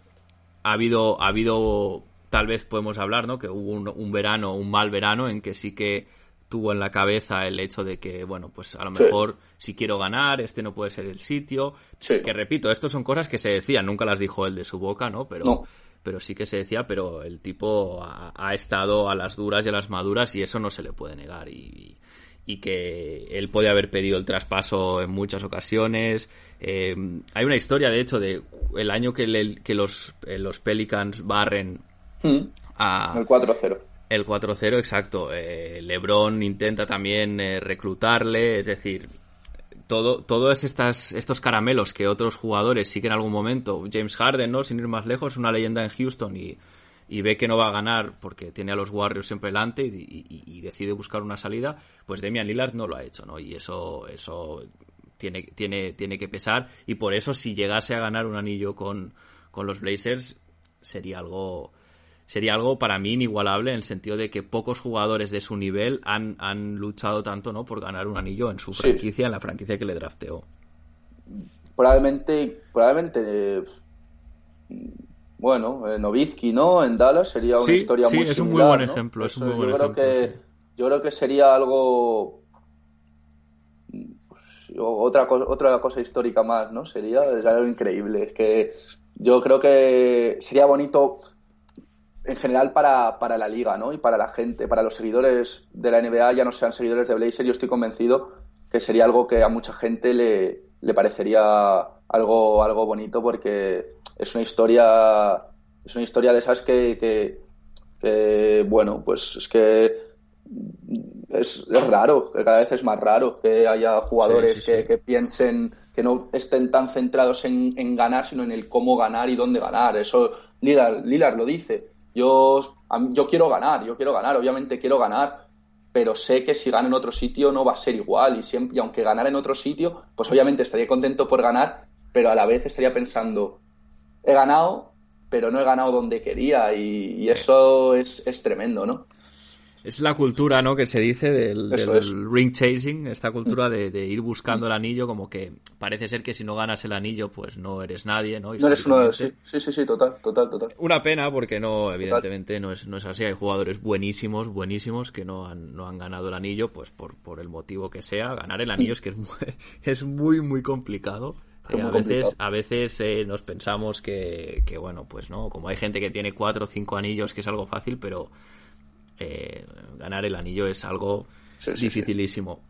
ha habido, ha habido, tal vez podemos hablar, ¿no? Que hubo un, verano, un mal verano en que sí que tuvo en la cabeza el hecho de que, bueno, pues a lo mejor si quiero ganar, este no puede ser el sitio. Que repito, esto son cosas que se decían, nunca las dijo él de su boca, ¿no? Pero, pero sí que se decía, pero el tipo ha, estado a las duras y a las maduras y eso no se le puede negar. Y, y que él puede haber pedido el traspaso en muchas ocasiones. Eh, hay una historia, de hecho, de el año que, que los, eh, los Pelicans barren hmm. a... El 4-0. El 4-0, exacto. Eh, LeBron intenta también reclutarle, es decir, todo, todos estas, estos caramelos que otros jugadores sí que en algún momento, James Harden, ¿no? Sin ir más lejos, una leyenda en Houston y y ve que no va a ganar porque tiene a los Warriors siempre delante y, decide buscar una salida, pues Demian Lillard no lo ha hecho, ¿no? Y eso, eso tiene, tiene, tiene que pesar y por eso si llegase a ganar un anillo con, con los Blazers sería algo sería algo para mí inigualable en el sentido de que pocos jugadores de su nivel han, han luchado tanto no por ganar un anillo en su franquicia, en la franquicia que le drafteó. Probablemente, probablemente bueno, eh, Novitsky, ¿no? En Dallas sería una historia muy similar. Sí, es un muy buen ejemplo, es un muy buen yo ejemplo. Creo que, Yo creo que sería algo... Pues, otra, otra cosa histórica más, ¿no? Sería algo increíble. Es que yo creo que sería bonito en general para, para, la liga, ¿no? Y para la gente, para los seguidores de la NBA, ya no sean seguidores de Blazer, yo estoy convencido que sería algo que a mucha gente le, le parecería algo, algo bonito porque es una historia, es una historia de esas que, que, bueno, pues es que es, raro, que cada vez es más raro que haya jugadores Que, piensen, que no estén tan centrados en, ganar, sino en el cómo ganar y dónde ganar. Eso Lilar, lo dice. Yo, yo quiero ganar, yo quiero ganar, obviamente quiero ganar, pero sé que si gano en otro sitio no va a ser igual y siempre y aunque ganara en otro sitio, pues obviamente estaría contento por ganar, pero a la vez estaría pensando he ganado, pero no he ganado donde quería y, eso es, es tremendo, ¿no? Es la cultura, ¿no? Que se dice del, ring chasing, esta cultura de, ir buscando el anillo, como que parece ser que si no ganas el anillo, pues no eres nadie, ¿no? No eres uno de sí, sí, sí, sí, total, total, total. Una pena porque no, evidentemente no es, no es así. Hay jugadores buenísimos, buenísimos que no han, no han ganado el anillo, pues por, por el motivo que sea. Ganar el anillo es que es muy, es muy, muy complicado. Eh, a, veces, a veces eh, nos pensamos que, que, bueno, pues no, como hay gente que tiene cuatro o cinco anillos, que es algo fácil, pero eh, ganar el anillo es algo dificilísimo.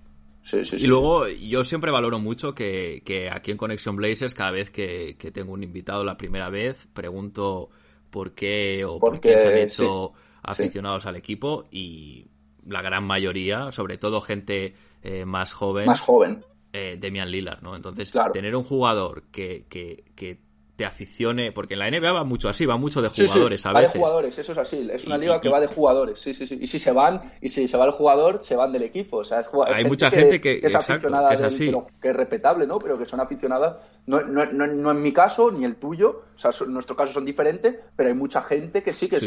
y luego yo siempre valoro mucho que, aquí en Conexión Blazers, cada vez que, tengo un invitado la primera vez, pregunto por qué o por qué se han hecho aficionados al equipo y la gran mayoría, sobre todo gente eh, más joven, más joven. Eh, Demian Lillard, ¿no? Entonces, tener un jugador que, que, que te aficione, porque en la NBA va mucho así, va mucho de jugadores a va veces. de jugadores, eso es así, es una liga que va de jugadores, sí, sí, sí. Y si se van, y si se va el jugador, se van del equipo. O sea, es Hay mucha gente que, es aficionada, que es, así. que es respetable, ¿no? Pero que son aficionadas, no, no, no, no, en mi caso, ni el tuyo, o sea, en nuestro caso son diferentes, pero hay mucha gente que sí que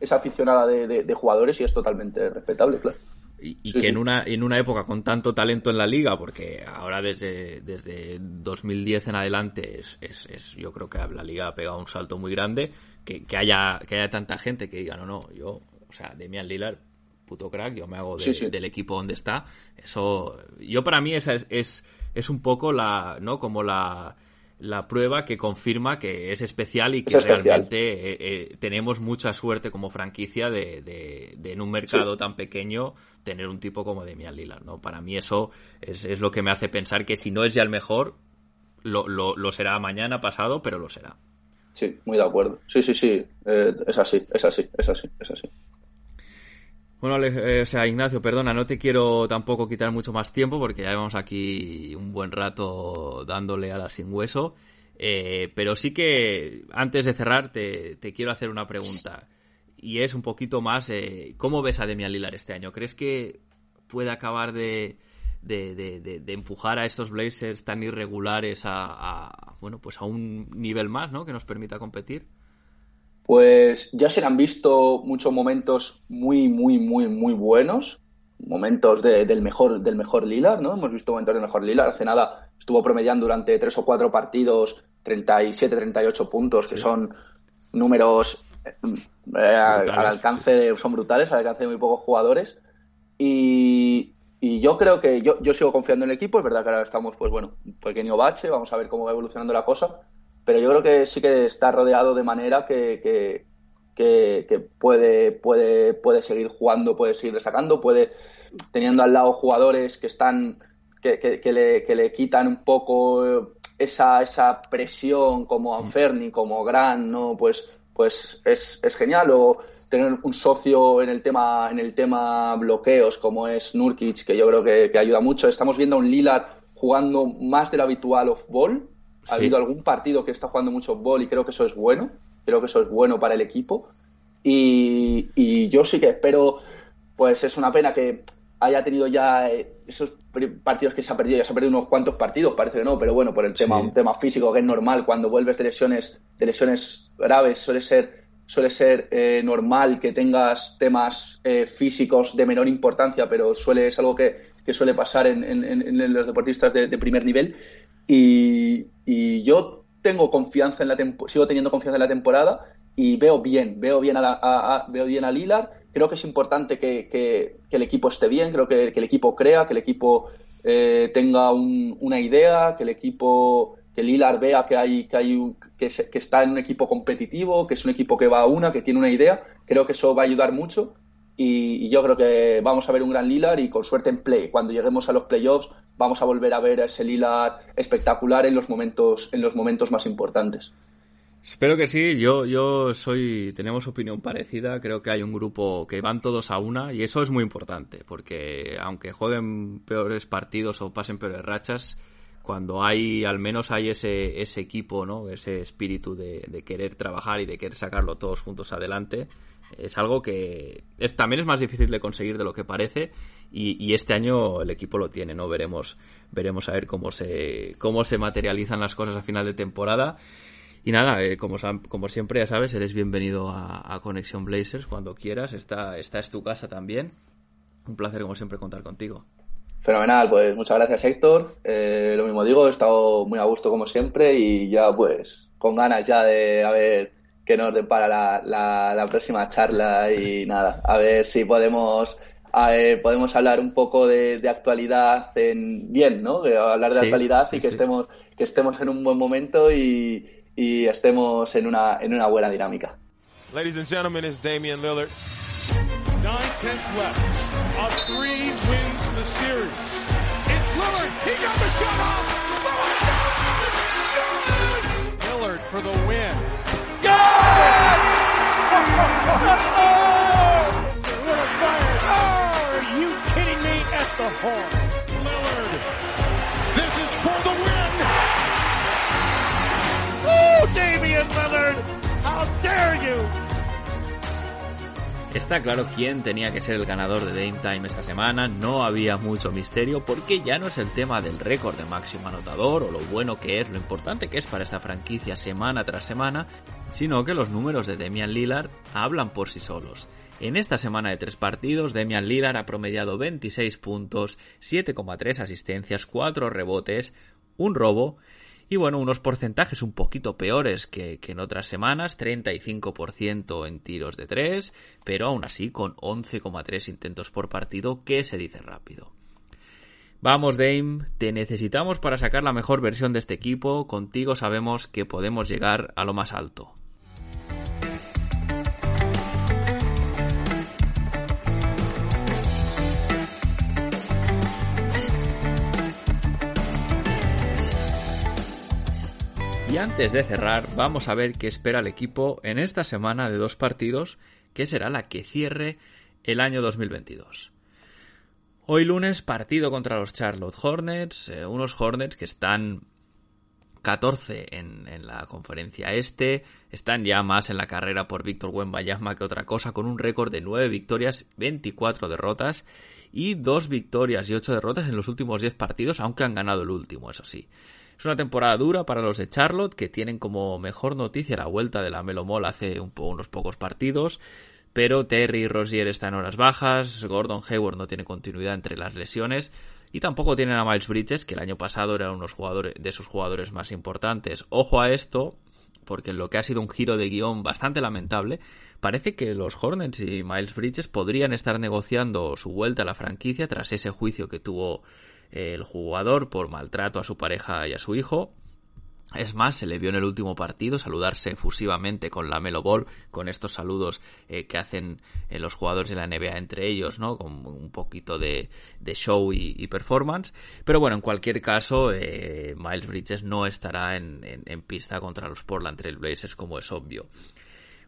es aficionada de, de jugadores y es totalmente respetable, claro. Y, que En, una, en una época con tanto talento en la liga, porque ahora desde, desde 2010 en adelante es, es, yo creo que la liga ha pegado un salto muy grande, que, que, haya, que haya tanta gente que diga, no, no, yo, o sea, Demian Lillard, puto crack, yo me hago del equipo donde está. Eso, yo para mí esa es, es, es un poco la, ¿no? Como la la prueba que confirma que es especial y que realmente eh, eh, tenemos mucha suerte como franquicia de, de, en un mercado tan pequeño tener un tipo como Demian Lillard, ¿no? Para mí eso es, es, lo que me hace pensar que si no es ya el mejor, lo, lo, lo, será mañana, pasado, pero lo será. Sí, muy de acuerdo. Sí, sí, sí, eh, es así, es así, es así, es así. Bueno, o sea, Ignacio, perdona, no te quiero tampoco quitar mucho más tiempo porque ya llevamos aquí un buen rato dándole a la sin hueso. Eh, pero sí que antes de cerrar te, quiero hacer una pregunta. Y es un poquito más, eh, ¿cómo ves a Demian Lillard este año? ¿Crees que puede acabar de, de, empujar a estos Blazers tan irregulares a, bueno, pues a un nivel más, ¿no? Que nos permita competir. Pues ya se han visto muchos momentos muy, muy, muy, muy buenos. Momentos del mejor del mejor Lillard, ¿no? Hemos visto momentos del mejor Lillard. Hace nada estuvo promediando durante tres o cuatro partidos 37, 38 puntos, que son números eh, al alcance, son brutales, al alcance de muy pocos jugadores. Y, yo creo que yo, yo sigo confiando en el equipo. Es verdad que ahora estamos, pues bueno, un pequeño bache. Vamos a ver cómo va evolucionando la cosa pero yo creo que sí que está rodeado de manera que, que, puede, puede, puede seguir jugando, puede seguir destacando, puede teniendo al lado jugadores que están que, le, que le quitan un poco esa, esa presión como Anferni, como Gran, ¿no? Pues, pues es, es genial. O tener un socio en el tema, en el tema bloqueos como es Nurkic, que yo creo que, que ayuda mucho. Estamos viendo a un Lillard jugando más de lo habitual off-ball, ha habido algún partido que está jugando mucho bol y creo que eso es bueno. Creo que eso es bueno para el equipo. Y, yo sí que espero, pues es una pena que haya tenido ya eh, esos partidos que se ha perdido, ya se ha perdido unos cuantos partidos, parece que no, pero bueno, por el tema, un tema físico que es normal, cuando vuelves de lesiones, de lesiones graves, suele ser, suele ser eh, normal que tengas temas eh, físicos de menor importancia, pero suele, es algo que, suele pasar en, los deportistas de, primer nivel. Y, yo tengo confianza en la sigo teniendo confianza en la temporada y veo bien, veo bien a, veo bien a Lilar. Creo que es importante que, el equipo esté bien, creo que, el equipo crea, que el equipo eh, tenga una idea, que el equipo, que Lilar vea que hay, que hay que, que está en un equipo competitivo, que es un equipo que va a una, que tiene una idea. Creo que eso va a ayudar mucho y, yo creo que vamos a ver un gran Lilar y con suerte en play. Cuando lleguemos a los playoffs vamos a volver a ver a ese Lilar espectacular en los momentos, en los momentos más importantes. Espero que sí, yo, yo soy, tenemos opinión parecida, creo que hay un grupo que van todos a una y eso es muy importante, porque aunque jueguen peores partidos o pasen peores rachas, cuando hay, al menos hay ese, ese equipo, ¿no? Ese espíritu de, de querer trabajar y de querer sacarlo todos juntos adelante, es algo que es, también es más difícil de conseguir de lo que parece y, este año el equipo lo tiene, ¿no? Veremos, veremos a ver cómo se, cómo se materializan las cosas a final de temporada. Y nada, eh, como, como siempre ya sabes, eres bienvenido a, a Conexión Blazers cuando quieras. Esta, esta es tu casa también. Un placer como siempre contar contigo. Fenomenal, pues muchas gracias Héctor. Eh, lo mismo digo, he estado muy a gusto como siempre y ya pues con ganas ya de a ver qué nos depara la, la, próxima charla y nada, a ver si podemos podemos hablar un poco de, actualidad en bien, ¿no? Hablar de actualidad y que estemos que estemos en un buen momento y, y estemos en una en una buena dinámica. Ladies and gentlemen, it's Damian Lillard. Nine tenths left. A three wins the series. It's Lillard. He got the shot off. Lillard for the win. Está claro quién tenía que ser el ganador de Dame Time esta semana, no había mucho misterio porque ya no es el tema del récord de máximo anotador o lo bueno que es, lo importante que es para esta franquicia semana tras semana, sino que los números de Damian Lillard hablan por sí solos. En esta semana de tres partidos, Damian Lillard ha promediado 26 puntos, 7,3 asistencias, 4 rebotes, un robo y bueno, unos porcentajes un poquito peores que, en otras semanas, 35% en tiros de 3, pero aún así con 11,3 intentos por partido, que se dice rápido. Vamos Dame, te necesitamos para sacar la mejor versión de este equipo, contigo sabemos que podemos llegar a lo más alto. Y antes de cerrar, vamos a ver qué espera el equipo en esta semana de dos partidos, que será la que cierre el año 2022. Hoy lunes, partido contra los Charlotte Hornets, eh, unos Hornets que están 14 en, en, la conferencia este, están ya más en la carrera por Víctor Wembanyama que otra cosa, con un récord de 9 victorias, 24 derrotas y 2 victorias y 8 derrotas en los últimos 10 partidos, aunque han ganado el último, eso sí. Es una temporada dura para los de Charlotte, que tienen como mejor noticia la vuelta de la Melo Mall hace unos pocos partidos. Pero Terry y Rosier están en horas bajas, Gordon Hayward no tiene continuidad entre las lesiones y tampoco tienen a Miles Bridges, que el año pasado era uno de sus jugadores más importantes. Ojo a esto, porque en lo que ha sido un giro de guion bastante lamentable, parece que los Hornets y Miles Bridges podrían estar negociando su vuelta a la franquicia tras ese juicio que tuvo el jugador por maltrato a su pareja y a su hijo. Es más, se le vio en el último partido saludarse efusivamente con la Melo Ball, con estos saludos eh, que hacen eh, los jugadores de la NBA entre ellos, ¿no? Con un poquito de, show y, performance. Pero bueno, en cualquier caso, eh, Miles Bridges no estará en, en, pista contra los Portland Trail Blazers, como es obvio.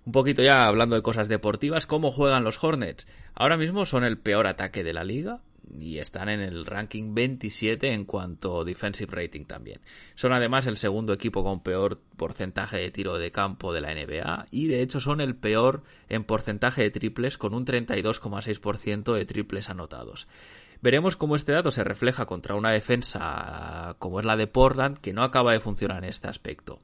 Un poquito ya hablando de cosas deportivas, ¿cómo juegan los Hornets? Ahora mismo son el peor ataque de la liga, y están en el ranking 27 en cuanto a defensive rating también. Son además el segundo equipo con peor porcentaje de tiro de campo de la NBA y de hecho son el peor en porcentaje de triples con un 32,6% de triples anotados. Veremos cómo este dato se refleja contra una defensa como es la de Portland que no acaba de funcionar en este aspecto.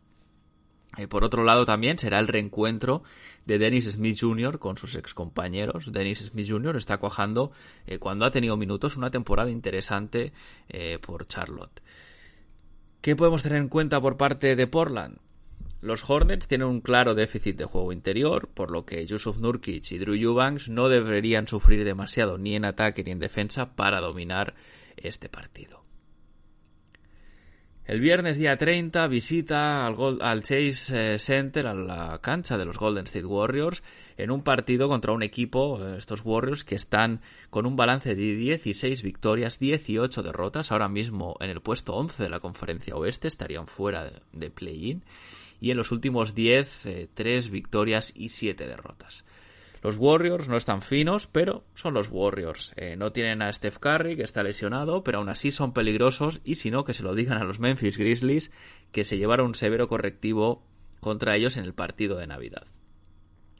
Eh, por otro lado, también será el reencuentro de Dennis Smith Jr. con sus excompañeros. Dennis Smith Jr. está cuajando eh, cuando ha tenido minutos una temporada interesante eh, por Charlotte. ¿Qué podemos tener en cuenta por parte de Portland? Los Hornets tienen un claro déficit de juego interior, por lo que Yusuf Nurkic y Drew Eubanks no deberían sufrir demasiado ni en ataque ni en defensa para dominar este partido. El viernes día 30 visita al, Chase eh, Center, a la cancha de los Golden State Warriors, en un partido contra un equipo, eh, estos Warriors, que están con un balance de 16 victorias, 18 derrotas, ahora mismo en el puesto 11 de la conferencia oeste, estarían fuera de, play-in, y en los últimos 10, 3 eh, victorias y 7 derrotas. Los Warriors no están finos, pero son los Warriors. Eh, no tienen a Steph Curry, que está lesionado, pero aún así son peligrosos y si no, que se lo digan a los Memphis Grizzlies, que se llevaron un severo correctivo contra ellos en el partido de Navidad.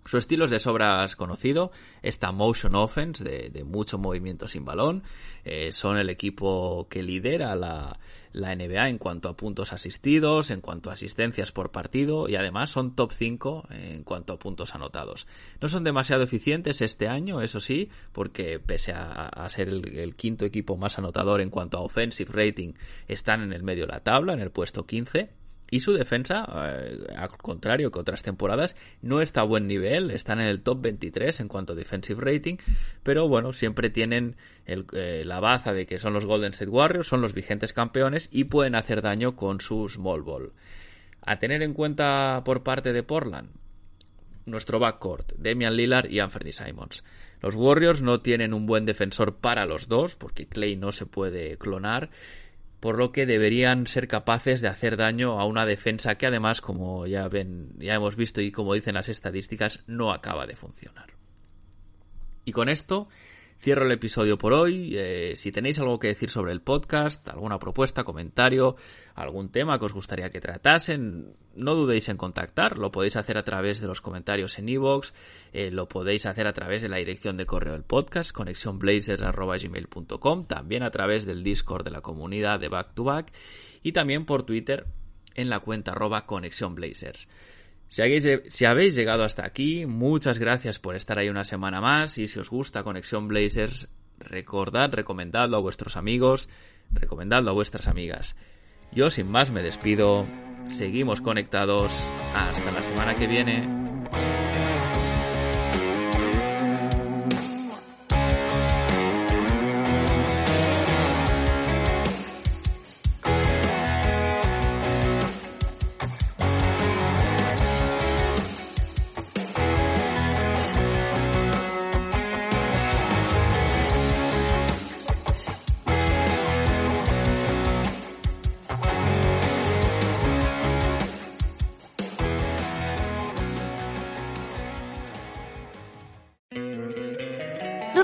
Su estilo es de sobras conocido, esta motion offense de, mucho movimiento sin balón. Eh, son el equipo que lidera la, la, NBA en cuanto a puntos asistidos, en cuanto a asistencias por partido y además son top 5 en cuanto a puntos anotados. No son demasiado eficientes este año, eso sí, porque pese a, ser el, quinto equipo más anotador en cuanto a offensive rating, están en el medio de la tabla, en el puesto 15 y su defensa, eh, al contrario que otras temporadas, no está a buen nivel, están en el top 23 en cuanto a defensive rating, pero bueno, siempre tienen eh, la baza de que son los Golden State Warriors, son los vigentes campeones y pueden hacer daño con su small ball. A tener en cuenta por parte de Portland, nuestro backcourt, Damian Lillard y Anthony Simons. Los Warriors no tienen un buen defensor para los dos, porque Clay no se puede clonar, por lo que deberían ser capaces de hacer daño a una defensa que además, como ya ven, ya hemos visto y como dicen las estadísticas, no acaba de funcionar. Y con esto Cierro el episodio por hoy. Eh, si tenéis algo que decir sobre el podcast, alguna propuesta, comentario, algún tema que os gustaría que tratasen, no dudéis en contactar. Lo podéis hacer a través de los comentarios en iVoox, eh, lo podéis hacer a través de la dirección de correo del podcast, conexionblazers.gmail.com, también a través del Discord de la comunidad de Back to Back y también por Twitter en la cuenta arroba. Si habéis, llegado hasta aquí, muchas gracias por estar ahí una semana más y si os gusta Conexión Blazers, recordad, recomendadlo a vuestros amigos, recomendadlo a vuestras amigas. Yo sin más me despido, seguimos conectados, hasta la semana que viene.